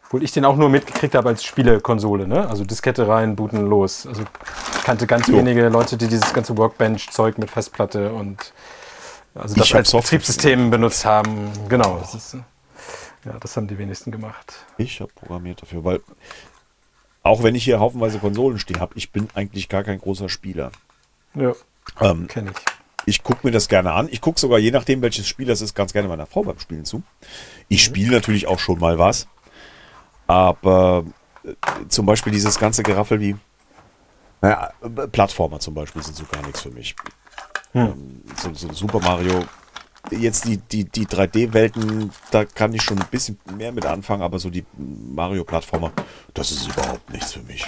Obwohl ich den auch nur mitgekriegt habe als Spielekonsole, ne? Also Diskette rein, booten los. Also ich kannte ganz Jo. wenige Leute, die dieses ganze Workbench-Zeug mit Festplatte und also das als Betriebssystem benutzt haben. Genau. Das ist, ja, das haben die wenigsten gemacht. Ich habe programmiert dafür, weil auch wenn ich hier haufenweise Konsolen stehen habe, ich bin eigentlich gar kein großer Spieler. Ja, Ähm, kenne ich. ich gucke mir das gerne an. Ich gucke sogar, je nachdem, welches Spiel das ist, ganz gerne meiner Frau beim Spielen zu. Ich spiele natürlich auch schon mal was. Aber äh, zum Beispiel dieses ganze Geraffel wie naja, Plattformer zum Beispiel sind so gar nichts für mich. Ähm, so, so Super Mario. Jetzt die, die, die 3D-Welten, da kann ich schon ein bisschen mehr mit anfangen, aber so die Mario-Plattformer, das ist überhaupt nichts für mich.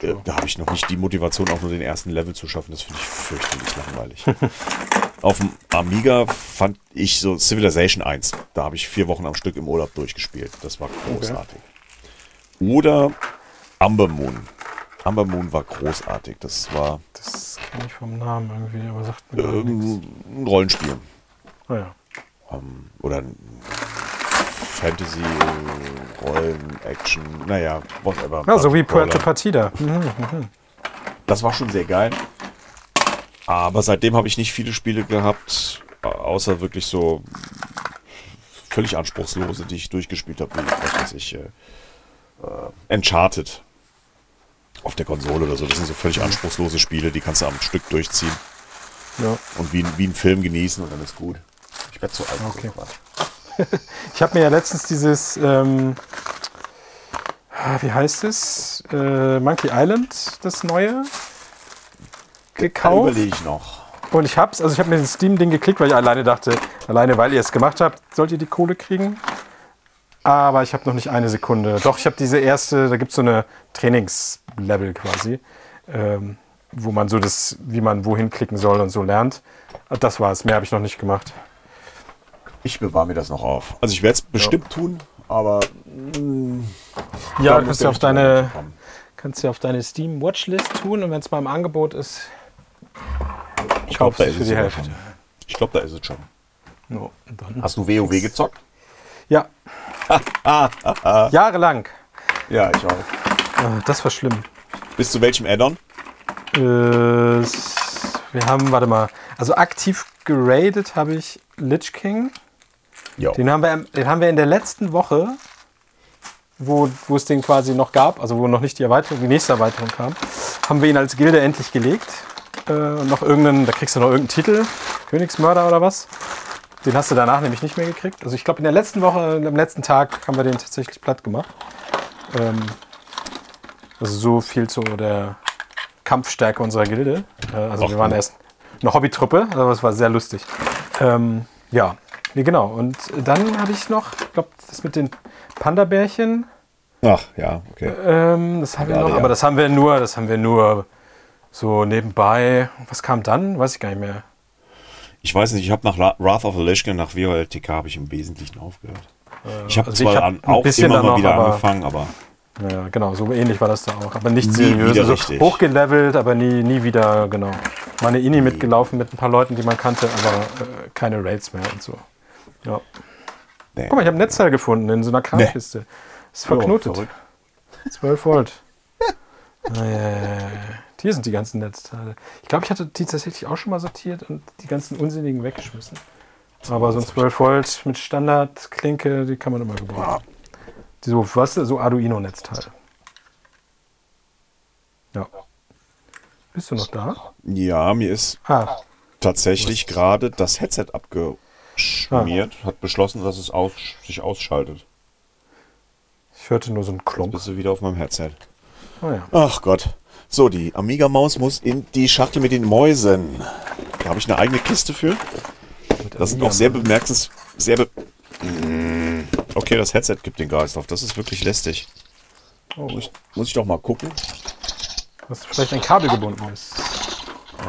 Äh, Da habe ich noch nicht die Motivation, auch nur den ersten Level zu schaffen. Das finde ich fürchterlich langweilig. Auf dem Amiga fand ich so Civilization 1. Da habe ich vier Wochen am Stück im Urlaub durchgespielt. Das war großartig. Oder Amber Moon. Amber Moon war großartig. Das war Das kenne ich vom Namen irgendwie, aber sagt mir ähm, ein Rollenspiel. Naja. Ähm, oder ein Fantasy, Rollen, Action, naja, whatever. Ja, so wie. Puerto Partida. Mhm. Das war schon sehr geil. Aber seitdem habe ich nicht viele Spiele gehabt, außer wirklich so völlig anspruchslose, die ich durchgespielt habe, wie was weiß ich, äh, äh, Uncharted. Auf der Konsole oder so. Das sind so völlig anspruchslose Spiele, die kannst du am Stück durchziehen Ja. und wie, wie einen Film genießen und dann ist gut. Ich werde zu alt. Okay. Ich habe mir ja letztens dieses, ähm, wie heißt es? Äh, Monkey Island, das neue, Da gekauft. überlege ich noch. Und ich hab's, also ich habe mir das Steam-Ding geklickt, weil ich alleine dachte, alleine weil ihr es gemacht habt, sollt ihr die Kohle kriegen. Aber ich habe noch nicht eine Sekunde. Doch, ich habe diese erste, da gibt es so eine Trainingslevel quasi, ähm, wo man so das, wie man wohin klicken soll und so lernt. Das war's, mehr habe ich noch nicht gemacht. Ich bewahre mir das noch auf. Also ich werde es bestimmt tun, aber Ja, muss kannst der du auf richtige Moment deine, kommen. kannst du auf deine Steam Watchlist tun und wenn es mal im Angebot ist, Ich glaube, da ist für es die Hälfte. schon. Ich glaube, da ist es schon. No. Hast du WoW gezockt? Ja. Jahrelang. Ja, ich auch. Das war schlimm. Bis zu welchem Addon? Äh, wir haben, warte mal, also aktiv geradet habe ich Lich King. Den haben wir, den haben wir in der letzten Woche, wo, wo es den quasi noch gab, also wo noch nicht die Erweiterung, die nächste Erweiterung kam, haben wir ihn als Gilde endlich gelegt. Äh, noch irgendeinen, da kriegst du noch irgendeinen Titel, Königsmörder oder was. Den hast du danach nämlich nicht mehr gekriegt. Also ich glaube, in der letzten Woche, am letzten Tag haben wir den tatsächlich platt gemacht. Ähm, also so viel zu der Kampfstärke unserer Gilde. Äh, also Ach, wir waren erst eine Hobbytruppe, aber es war sehr lustig. Ähm, ja, nee, genau. Und dann habe ich noch, ich glaube, das mit den Panda-Bärchen. Ach, ja, okay. Ähm, das haben wir noch, aber das haben wir nur, das haben wir nur so nebenbei. Was kam dann? Weiß ich gar nicht mehr. Ich weiß nicht, ich habe nach Wrath of the nach WoLTK habe ich im Wesentlichen aufgehört. Ich habe also ich zwar hab an, ein auch immer dann mal wieder aber- angefangen, aber Ja, genau, so ähnlich war das da auch. Aber nicht seriös. wieder Also richtig. hochgelevelt, aber nie, nie wieder, genau. Mal eine Ini mitgelaufen mit ein paar Leuten, die man kannte, aber äh, keine Raids mehr und so. Ja. nee. Guck mal, ich habe ein Netzteil gefunden in so einer Krankiste. Ist verknotet. verrückt. 12 Volt. Ah, ja. Hier sind die ganzen Netzteile. Ich glaube, ich hatte die tatsächlich auch schon mal sortiert und die ganzen unsinnigen weggeschmissen. Aber so ein 12 Volt mit Standardklinke, die kann man immer gebrauchen. Die so, was? So Arduino-Netzteil. Ja. Bist du noch da? Ja, mir ist Ah, tatsächlich gerade das Headset abgeschmiert, hat beschlossen, dass es aus, sich ausschaltet. ich hörte nur so einen Klump. Bist du wieder auf meinem Headset? Ah, ja. Ach Gott. So, die Amiga-Maus muss in die Schachtel mit den Mäusen. Da habe ich eine eigene Kiste für. Das sind auch sehr bemerkens... Sehr be Mm, okay, das Headset gibt den Geist auf. Das ist wirklich lästig. Oh, Muss ich, muss ich doch mal gucken. was vielleicht ein Kabel gebunden ist.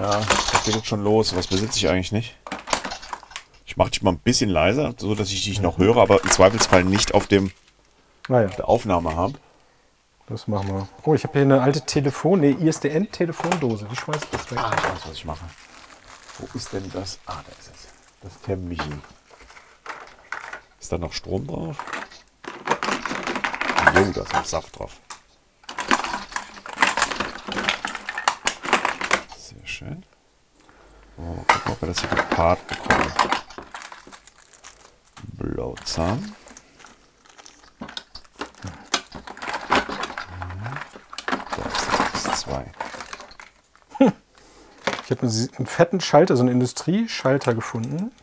Ja, das geht jetzt schon los. Was besitze ich eigentlich nicht? Ich mache dich mal ein bisschen leiser, so dass ich dich noch höre, aber im Zweifelsfall nicht auf dem Naja, der Aufnahme habe. Das machen wir. Oh, ich habe hier eine alte Telefon, ne, ISDN-Telefondose. Wie schmeiß ich das weg? Ah, ich weiß, was ich mache. Wo ist denn das? Ah, da ist es. Das Termin. Ist da noch Strom drauf? Jo, da ist noch Saft drauf. Sehr schön. Oh, gucken, ob wir das hier gepaart bekommen. Blauzahn. Da ist das X2. Ich habe einen, fetten Schalter, so einen Industrieschalter gefunden.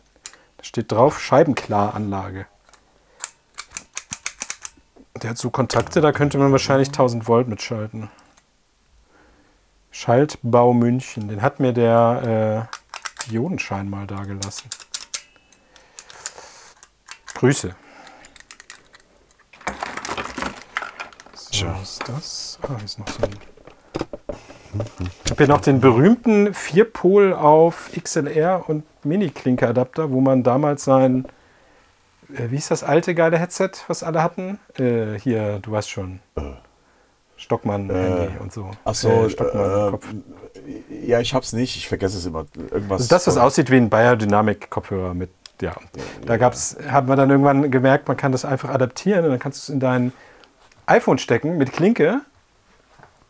Da steht drauf Scheibenklaranlage. Der hat so Kontakte, da könnte man wahrscheinlich 1000 Volt mitschalten. Schaltbau München. Den hat mir der äh, Diodenschein mal da gelassen. Grüße. So, was ist das? Ah, hier ist noch so ein ich habe hier noch den berühmten Vierpol auf XLR und Mini-Klinke-Adapter, wo man damals sein, äh, wie hieß das alte geile Headset, was alle hatten? Äh, hier, du weißt schon. Stockmann-Handy und so. Ach so, Äh, Stockmann-Kopf. äh, ja, ich hab's nicht. Ich vergesse es immer. Irgendwas. Das ist das, was aussieht wie ein Biodynamic-Kopfhörer mit, ja. Da gab's, hat man dann irgendwann gemerkt, man kann das einfach adaptieren und dann kannst du es in dein iPhone stecken mit Klinke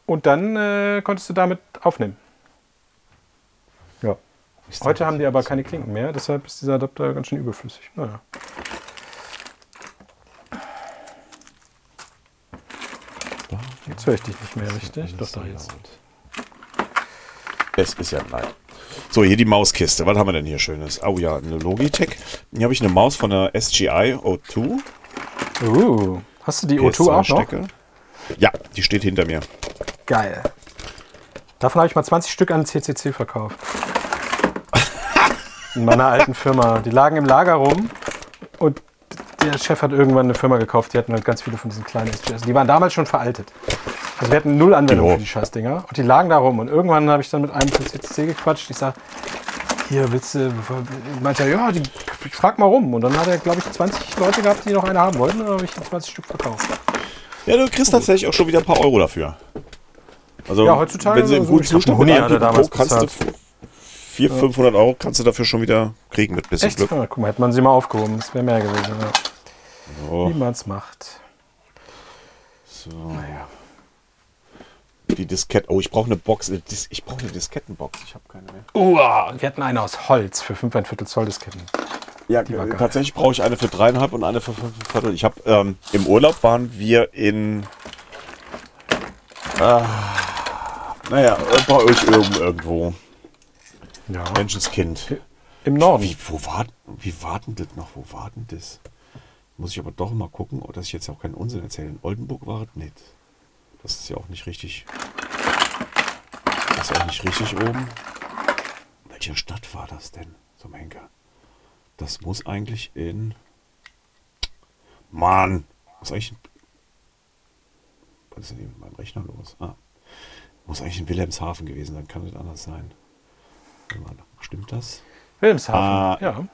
und dann äh, konntest du damit aufnehmen. Ja. Ist Heute haben die aber keine Klinken mehr, deshalb ist dieser Adapter ganz schön überflüssig. Naja. Jetzt höre ich dich nicht mehr richtig. Doch, da jetzt. Es ist ja leid. So, hier die Mauskiste. Was haben wir denn hier Schönes? Oh ja, eine Logitech. Hier habe ich eine Maus von der SGI O2. Uh, hast du die O2 auch noch? PS2-Stecker. Ja, die steht hinter mir. Geil. Davon habe ich mal 20 Stück an CCC verkauft. In meiner alten Firma. Die lagen im Lager rum und der Chef hat irgendwann eine Firma gekauft, die hatten halt ganz viele von diesen kleinen SGS. Die waren damals schon veraltet. Also wir hatten null Anwendung Jo. für die Scheißdinger. Und die lagen da rum. Und irgendwann habe ich dann mit einem von CCC gequatscht. Ich sag, hier willst du, meinte er, ja, die, ich frag mal rum. Und dann hat er, glaube ich, 20 Leute gehabt, die noch eine haben wollten. Und dann habe ich die 20 Stück verkauft. Ja, du kriegst tatsächlich auch schon wieder ein paar Euro dafür. Also, Ja, heutzutage wenn sie im so, guten Zustand mit einem kannst du bezahlt. 400, 500 Euro kannst du dafür schon wieder kriegen mit bisschen Echt? Glück. Ja, guck mal, hätte man sie mal aufgehoben. Das wäre mehr gewesen. Ja. So, Wie man es macht. so. Die Diskette. Oh, ich brauche eine Box. äh, Ich brauche eine Diskettenbox. Ich habe keine mehr. Uah, wir hatten eine aus Holz für 5 Viertel Zoll Disketten. Ja, äh, tatsächlich brauche ich eine für dreieinhalb und eine für fünf Viertel. Ich habe ähm, im Urlaub waren wir in. Ah, naja, bei euch irgend, irgendwo. Ja. Menschenskind. Im Norden. Wie, wo war, wie war denn das noch? Wo war denn das? Muss ich aber doch mal gucken, dass ich jetzt auch keinen Unsinn erzähle. In Oldenburg war es nicht. Das ist ja auch nicht richtig. Das ist auch nicht richtig oben. Welche Stadt war das denn zum Henker? Das muss eigentlich in. Mann! Was ist eigentlich. Was ist denn hier mit meinem Rechner los? Ah. Muss eigentlich in Wilhelmshaven gewesen sein. Kann nicht anders sein. Stimmt das? Wilhelmshaven. Ah, ja.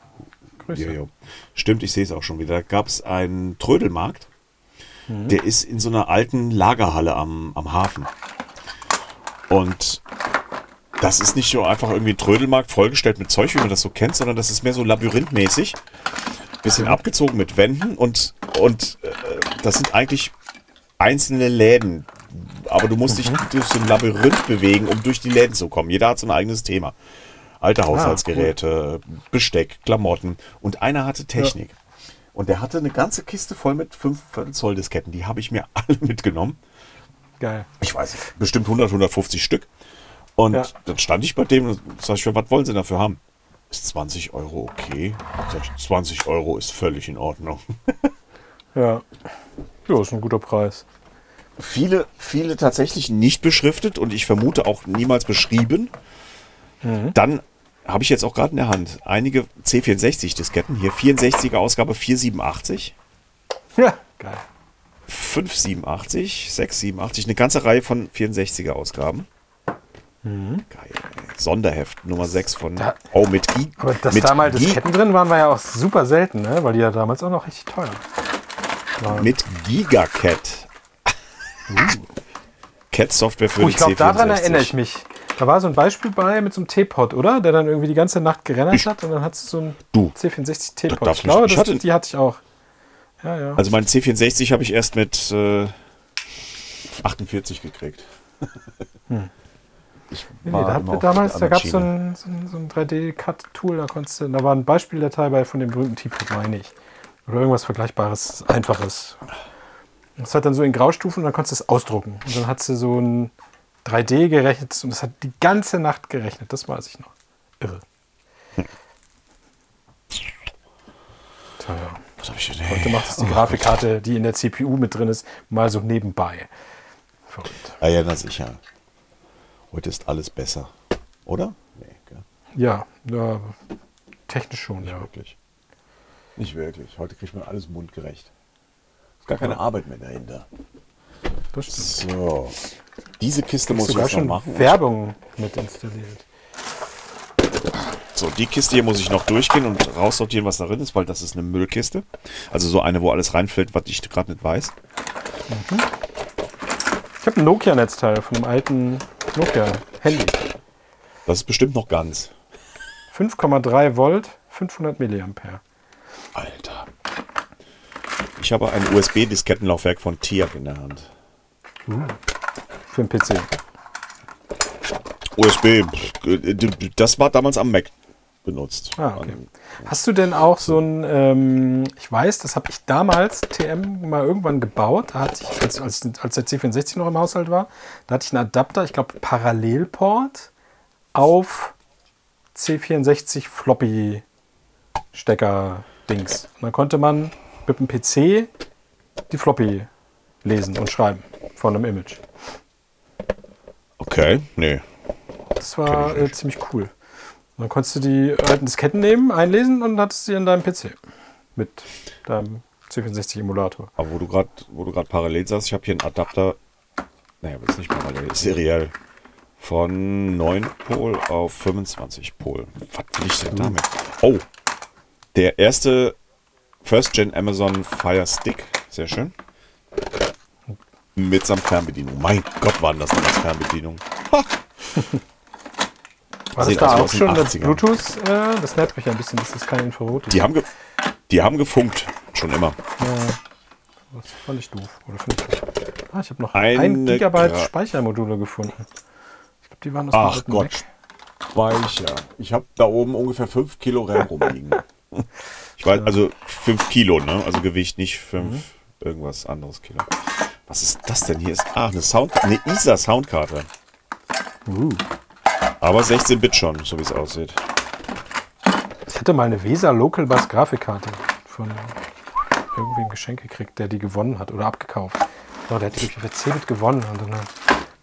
Grüße. Jojo. Stimmt, ich sehe es auch schon wieder. Da gab es einen Trödelmarkt. Der ist in so einer alten Lagerhalle am, am Hafen. Und das ist nicht so einfach irgendwie ein Trödelmarkt vollgestellt mit Zeug, wie man das so kennt, sondern das ist mehr so labyrinthmäßig. Bisschen abgezogen mit Wänden und, und äh, das sind eigentlich einzelne Läden. Aber du musst dich durch so ein Labyrinth bewegen, um durch die Läden zu kommen. Jeder hat so ein eigenes Thema. Alte Haushaltsgeräte, Besteck, Klamotten. Und einer hatte Technik. Und der hatte eine ganze Kiste voll mit 5 Zoll Disketten. Die habe ich mir alle mitgenommen. Geil. Ich weiß nicht, bestimmt 100, 150 Stück. Und Ja. dann stand ich bei dem und sag ich, was wollen Sie dafür haben? Ist 20 Euro okay? Sag ich, 20 Euro ist völlig in Ordnung. Ja. Ja, ist ein guter Preis. Viele, viele tatsächlich nicht beschriftet und ich vermute auch niemals beschrieben. Dann habe ich jetzt auch gerade in der Hand einige C64-Disketten. Hier 64er Ausgabe 487, Ja. Geil. 587, 687, eine ganze Reihe von 64er Ausgaben. Geil. Ey. Sonderheft Nummer 6 von. Da- oh, mit Gi Aber dass mit da mal Disketten drin waren, war ja auch super selten, ne? weil die ja damals auch noch richtig teuer waren. Mit Gigacat. Cat Software für Oh, ich glaube, C64. daran erinnere ich mich. Da war so ein Beispiel bei mit so einem Teepot, oder? Der dann irgendwie die ganze Nacht gerennert hat und dann hat es so ein Du, C64 Das Teepot. Ich glaube, ich das, hatte- die hatte ich auch. Ja, ja. Also mein C64 habe ich erst mit äh, 48 gekriegt. Ich Nee, war nee, da damals, da gab es so ein, so ein, so ein 3D-Cut-Tool, da konntest du, da war ein Beispieldatei bei von dem berühmten Teapot, meine ich. Oder irgendwas Vergleichbares, Einfaches. Das hat dann so in Graustufen und dann konntest du es ausdrucken. Und dann hat sie so ein 3D gerechnet und das hat die ganze Nacht gerechnet, das weiß ich noch. Irre. Tja, ja. Was hab ich denn? Heute macht es die Grafikkarte, die in der CPU mit drin ist, mal so nebenbei. Verrückt. Ah ja, na sicher. Heute ist alles besser. Oder? Nee, gell? Ja, ja, technisch schon, nicht ja. wirklich. Nicht wirklich. Heute kriegt man alles mundgerecht. Gar keine Arbeit mehr dahinter. Das stimmt. So. Diese Kiste muss ich sogar jetzt noch schon machen. Werbung mit installiert. So, die Kiste hier muss ich noch durchgehen und raussortieren, was darin ist, weil das ist eine Müllkiste. Also so eine, wo alles reinfällt, was ich gerade nicht weiß. Ich habe ein Nokia-Netzteil von einem alten Nokia-Handy. Das ist bestimmt noch ganz. 5,3 Volt, 500 Milliampere. Alter. Ich habe ein USB-Diskettenlaufwerk von TIAC in der Hand. Für einen PC. USB, das war damals am Mac. benutzt. Ah, okay. Hast du denn auch so ein, ähm, ich weiß, das habe ich damals, TM, mal irgendwann gebaut, da hatte ich, als, als, als der C64 noch im Haushalt war, da hatte ich einen Adapter, ich glaube Parallelport auf C64 Floppy Stecker Dings. Und dann konnte man mit dem PC die Floppy lesen und schreiben von einem Image. Okay, nee. Das war äh, ziemlich cool. Und dann konntest du die alten Disketten nehmen, einlesen und hattest sie an deinem PC. Mit deinem C64-Emulator. Aber wo du gerade, wo du gerade parallel sagst, ich habe hier einen Adapter, naja, aber ist nicht parallel, seriell. Von 9 Pol auf 25 Pol. Was will ich denn damit? Oh, der erste First Gen Amazon Fire Stick. Sehr schön. Mitsamt Fernbedienung. Mein Gott, waren das damals Fernbedienungen. War das da auch schon das 80ern. Bluetooth? Äh, das nervt mich ein bisschen, dass das kein Infrarot ist. Die haben, ge die haben gefunkt. Schon immer. Das fand ich doof. Oder ich. Ah, ich habe noch Eine ein Gigabyte Gra- Speichermodule gefunden. Ich glaube, die waren aus Ach Gott. Mac. Speicher. Ich habe da oben ungefähr 5 Kilo RAM rumliegen. Ich weiß, also 5 Kilo, ne? Also Gewicht, nicht 5 irgendwas anderes Kilo. Was ist das denn hier? Ist, ah, eine Sound, eine ISA Soundkarte. Uh. Aber 16-Bit schon, so wie es aussieht. Ich hatte mal eine Weser Local Bass Grafikkarte von irgendwem Geschenk gekriegt, der die gewonnen hat oder abgekauft. Oh, der hat die für 10 mit gewonnen und dann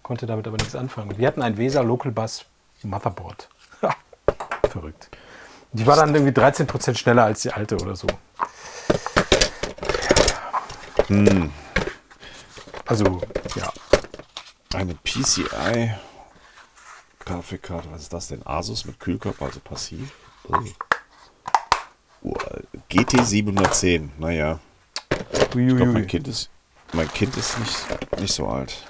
konnte damit aber nichts anfangen. Wir hatten ein Weser Local Bass Motherboard. Verrückt. Die war dann irgendwie 13% schneller als die alte oder so. Also, ja. Eine PCI Grafikkarte. Was ist das denn? Asus mit Kühlkörper, also passiv. Oh. GT 710. Naja. Ich glaube, mein Uiuiui. Kind ist, mein kind ist nicht, nicht so alt.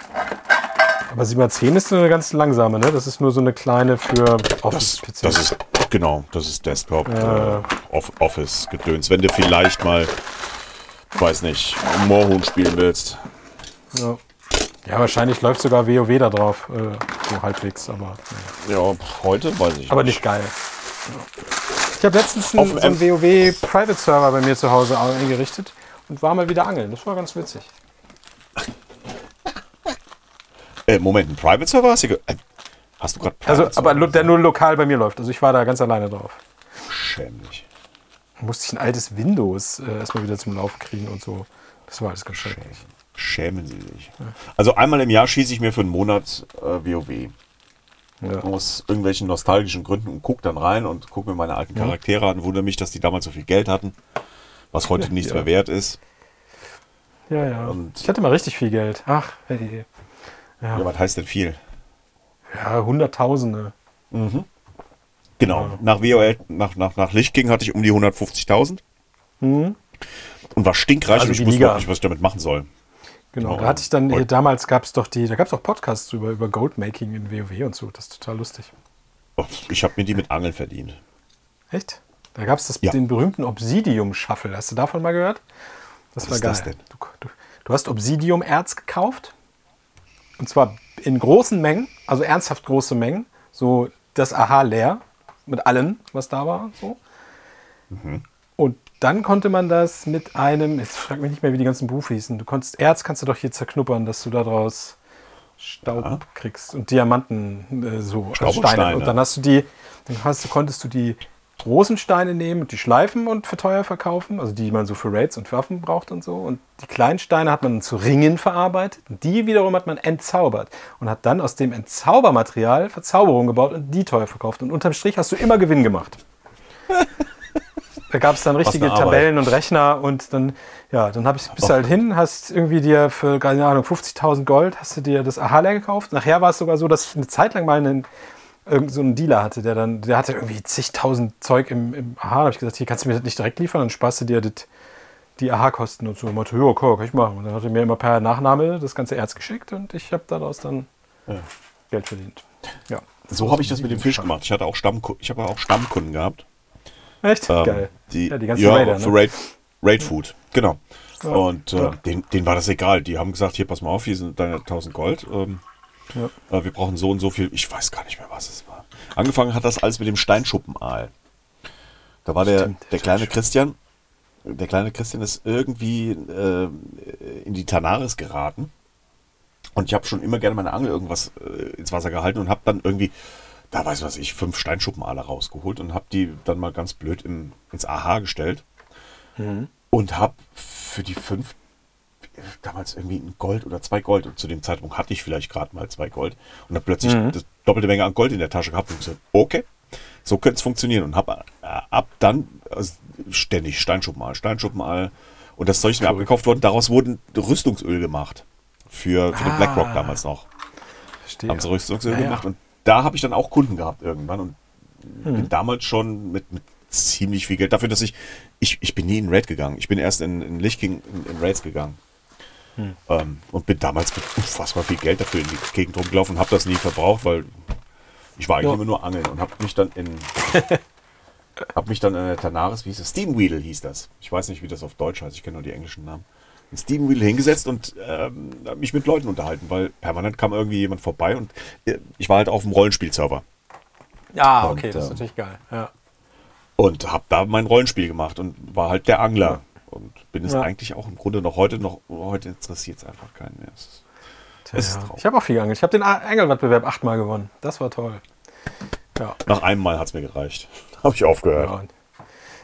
Aber 710 ist eine ganz langsame, ne? Das ist nur so eine kleine für Das, Office-PC. das ist, genau, das ist Desktop, äh, Off- Office-Gedöns. Wenn du vielleicht mal, weiß nicht, Moorhuhn spielen willst. Ja. ja, wahrscheinlich läuft sogar WoW da drauf, äh, so halbwegs, aber, naja. Ja, heute weiß ich aber nicht geil. Ich habe letztens einen, so einen WoW Private Server bei mir zu Hause eingerichtet und war mal wieder angeln. Das war ganz witzig. Äh, Moment, ein Private-Server hast du, äh, hast du gerade Also, aber lo- der nur lokal bei mir läuft. Also ich war da ganz alleine drauf. Schämlich. Musste ich ein altes Windows äh, erstmal wieder zum Laufen kriegen und so. Das war alles ganz schrecklich. Schämen sie sich. Also einmal im Jahr schieße ich mir für einen Monat äh, WoW. Ja. Aus irgendwelchen nostalgischen Gründen und gucke dann rein und gucke mir meine alten Charaktere an. Wundere mich, dass die damals so viel Geld hatten, was heute nichts mehr wert ist. Ja, ja. Und- ich hatte mal richtig viel Geld. Ach, hey. Ja, was heißt denn viel? Ja, Hunderttausende. Genau. Nach WOL, nach, nach, nach Lichtking hatte ich um die 150.000. Und war stinkreich Also und ich wusste Liga. überhaupt nicht, was ich damit machen soll. Genau, Genau. da hatte ich dann, hier, Heute- damals gab es doch die, da gab es auch Podcasts drüber, über Goldmaking in WoW und so. Das ist total lustig. Oh, Ich habe mir die mit Angeln verdient. Echt? Da gab es das- Ja. den berühmten Obsidium-Shuffle. Hast du davon mal gehört? Das Was war ist geil. das denn? Du, du, du hast Obsidium-Erz gekauft. Und zwar in großen Mengen, also ernsthaft große Mengen. So das Aha leer mit allem, was da war. So. Mhm. Und dann konnte man das mit einem, jetzt frag mich nicht mehr, wie die ganzen Berufe hießen. Du konntest Erz kannst du doch hier zerknuppern, dass du daraus Staub kriegst und Diamanten äh, so Staub und Steine. Steine. Und dann hast du die, dann hast du, konntest du die großen Steine nehmen und die schleifen und für teuer verkaufen, also die man so für Raids und Waffen braucht und so. Und die kleinen Steine hat man zu Ringen verarbeitet. Die wiederum hat man entzaubert und hat dann aus dem Entzaubermaterial Verzauberung gebaut und die teuer verkauft. Und unterm Strich hast du immer Gewinn gemacht. Da gab es dann richtige. Tabellen und Rechner und dann, ja, dann hab ich, bist du halt hin, hast irgendwie dir für, keine Ahnung, 50.000 Gold, hast du dir das Aha gekauft. Nachher war es sogar so, dass ich eine Zeit lang mal einen, irgend so einen Dealer hatte, der dann, der hatte irgendwie zigtausend Zeug im, im Aha. Da habe ich gesagt, hier kannst du mir das nicht direkt liefern, dann sparst du dir das, die Aha-Kosten und so. Und meinte, ja, kann ich machen. Und dann hat er mir immer per Nachname das ganze Erz geschickt und ich habe daraus dann Geld verdient. Ja. So habe ich das mit dem Fisch gemacht. Ich hatte auch Stammku ich habe auch Stammkunden gehabt. Echt? Ähm, Geil. Die, Ja, die ganzen ja, Raider, für ne? Raid, Raid Food, genau. und äh, ja. denen, denen war das egal. Die haben gesagt, hier, pass mal auf, hier sind deine 1000 Gold. Ähm, äh, wir brauchen so und so viel. Ich weiß gar nicht mehr, was es war. Angefangen hat das alles mit dem Steinschuppenaal. Da war der, Stimmt, der kleine. Christian, der kleine Christian ist irgendwie äh, in die Tanaris geraten. Und ich habe schon immer gerne meine Angel irgendwas äh, ins Wasser gehalten und habe dann irgendwie, da weiß was ich, fünf Steinschuppenaale rausgeholt und habe die dann mal ganz blöd im, ins AH gestellt. Und habe für die fünf damals irgendwie ein Gold oder zwei Gold. Und zu dem Zeitpunkt hatte ich vielleicht gerade mal zwei Gold. Und habe plötzlich das doppelte Menge an Gold in der Tasche gehabt und gesagt, okay, so könnte es funktionieren. Und habe äh, ab dann also ständig Steinschuppenaal, Steinschuppenaal. Und das Zeug ist mir abgekauft worden. Daraus wurden Rüstungsöl gemacht. Für, für den Ah. BlackRock damals noch. Verstehe. Haben sie Rüstungsöl Ja, ja. gemacht. Und da habe ich dann auch Kunden gehabt irgendwann. Und Hm. bin damals schon mit, mit ziemlich viel Geld. Dafür, dass ich, ich, ich bin nie in Raid gegangen. Ich bin erst in, in Lich King in, in Raids gegangen. Hm. Ähm, und bin damals mit unfassbar viel Geld dafür in die Gegend rumgelaufen und habe das nie verbraucht, weil ich war eigentlich Ja. immer nur angeln und habe mich dann in habe mich dann in der Tanaris, wie hieß das? Steam Wheel hieß das. Ich weiß nicht, wie das auf Deutsch heißt, ich kenne nur die englischen Namen. In Steam Wheel hingesetzt und ähm, mich mit Leuten unterhalten, weil permanent kam irgendwie jemand vorbei und äh, ich war halt auf dem Rollenspielserver. Ja, Und, okay, das ist ähm, natürlich geil. Ja. und habe da mein Rollenspiel gemacht und war halt der Angler und bin es Ja. eigentlich auch im Grunde noch heute noch heute interessiert es einfach keinen mehr. Es ist, es. Ich habe auch viel geangelt. Ich habe den Angelwettbewerb achtmal gewonnen. Das war toll. Ja. Nach einem Mal hat es mir gereicht. Habe ich aufgehört. ja.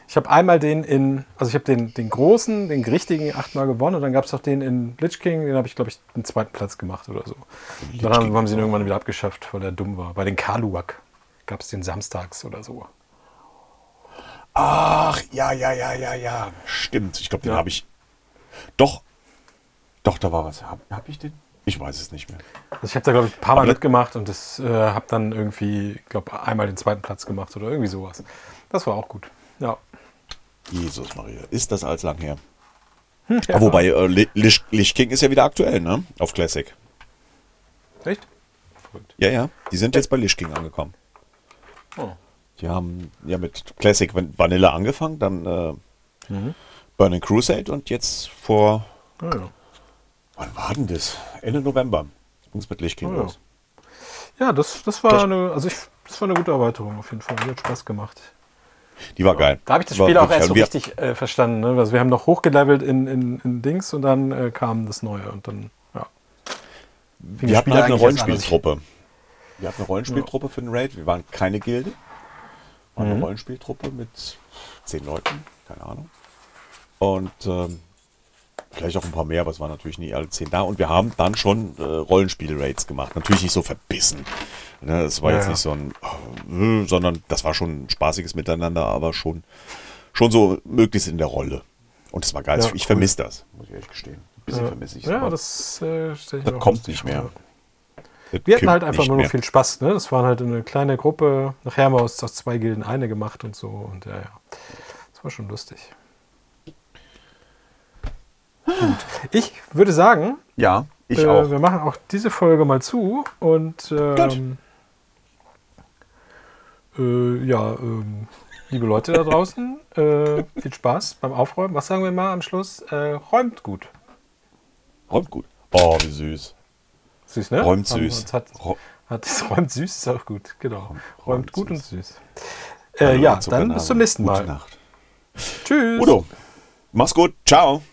Ich habe einmal den in, also ich habe den, den großen, den richtigen achtmal gewonnen und dann gab es noch den in Lich King, den habe ich, glaube ich, den zweiten Platz gemacht oder so. Dann haben, haben sie ihn irgendwann wieder abgeschafft, weil er dumm war. Bei den Kaluak gab es den samstags oder so. Ach, ja, ja, ja, ja, ja. Stimmt. Ich glaube, den Ja. habe ich. Doch. Doch, da war was. Habe hab ich den? Ich weiß es nicht mehr. Also ich habe da, glaube ich, ein paar Mal Aber mitgemacht und das äh, habe dann irgendwie, ich glaube, einmal den zweiten Platz gemacht oder irgendwie sowas. Das war auch gut. Ja. Jesus Maria. Ist das als lang her? ja. Ah, Wobei, äh, Li- Lich, Lich King ist ja wieder aktuell, ne? Auf Classic. Echt? Verrückt. Ja, ja. Die sind jetzt bei Lich King angekommen. Oh. Die haben ja mit Classic Van- Vanilla angefangen, dann äh, Mhm. Burning Crusade und jetzt vor. Ah, ja. Wann war denn das? Ende November. Ging es mit Lich King Oh ja. los. Ja, das, das war Das- eine, also ich, das war eine gute Erweiterung auf jeden Fall. Die hat Spaß gemacht. Die war geil. Da habe ich das War Spiel auch erst so richtig äh, verstanden. Ne? Also wir haben noch hochgelevelt in, in, in Dings und dann äh, kam das Neue und dann, ja. Wir hatten halt eine Rollenspieltruppe. Wir hatten eine Rollenspieltruppe für den Raid. Wir waren keine Gilde. War Mhm. eine Rollenspieltruppe mit zehn Leuten, keine Ahnung. Und ähm, vielleicht auch ein paar mehr, aber es waren natürlich nie alle zehn da. Und wir haben dann schon äh, Rollenspiel-Raids gemacht. Natürlich nicht so verbissen. Ne, das war Ja, jetzt nicht so ein, äh, sondern das war schon ein spaßiges Miteinander, aber schon, schon so möglichst in der Rolle. Und es war geil. Ja, ich cool. vermisse das, muss ich ehrlich gestehen. Ein bisschen Ja, vermisse ich ja das äh, das kommt nicht mehr. vor. Das Wir hatten halt einfach nur noch mehr. viel Spaß. Ne? Das waren halt eine kleine Gruppe. Nachher haben wir aus, aus zwei Gilden eine gemacht und so. Und ja, ja. Das war schon lustig. Gut. Ich würde sagen, Ja, ich äh, auch. wir machen auch diese Folge mal zu. Und ähm, äh, ja, ähm, liebe Leute da draußen, äh, viel Spaß beim Aufräumen. Was sagen wir mal am Schluss? Äh, räumt gut. Räumt gut. Oh, wie süß. Süß, ne? Räumt Haben süß. Hat, hat, räumt süß ist auch gut, genau. Räumt, räumt gut süß. und süß. Äh, ja, dann bis zum nächsten Gute Mal. Nacht. Tschüss. Udo, mach's gut. Ciao.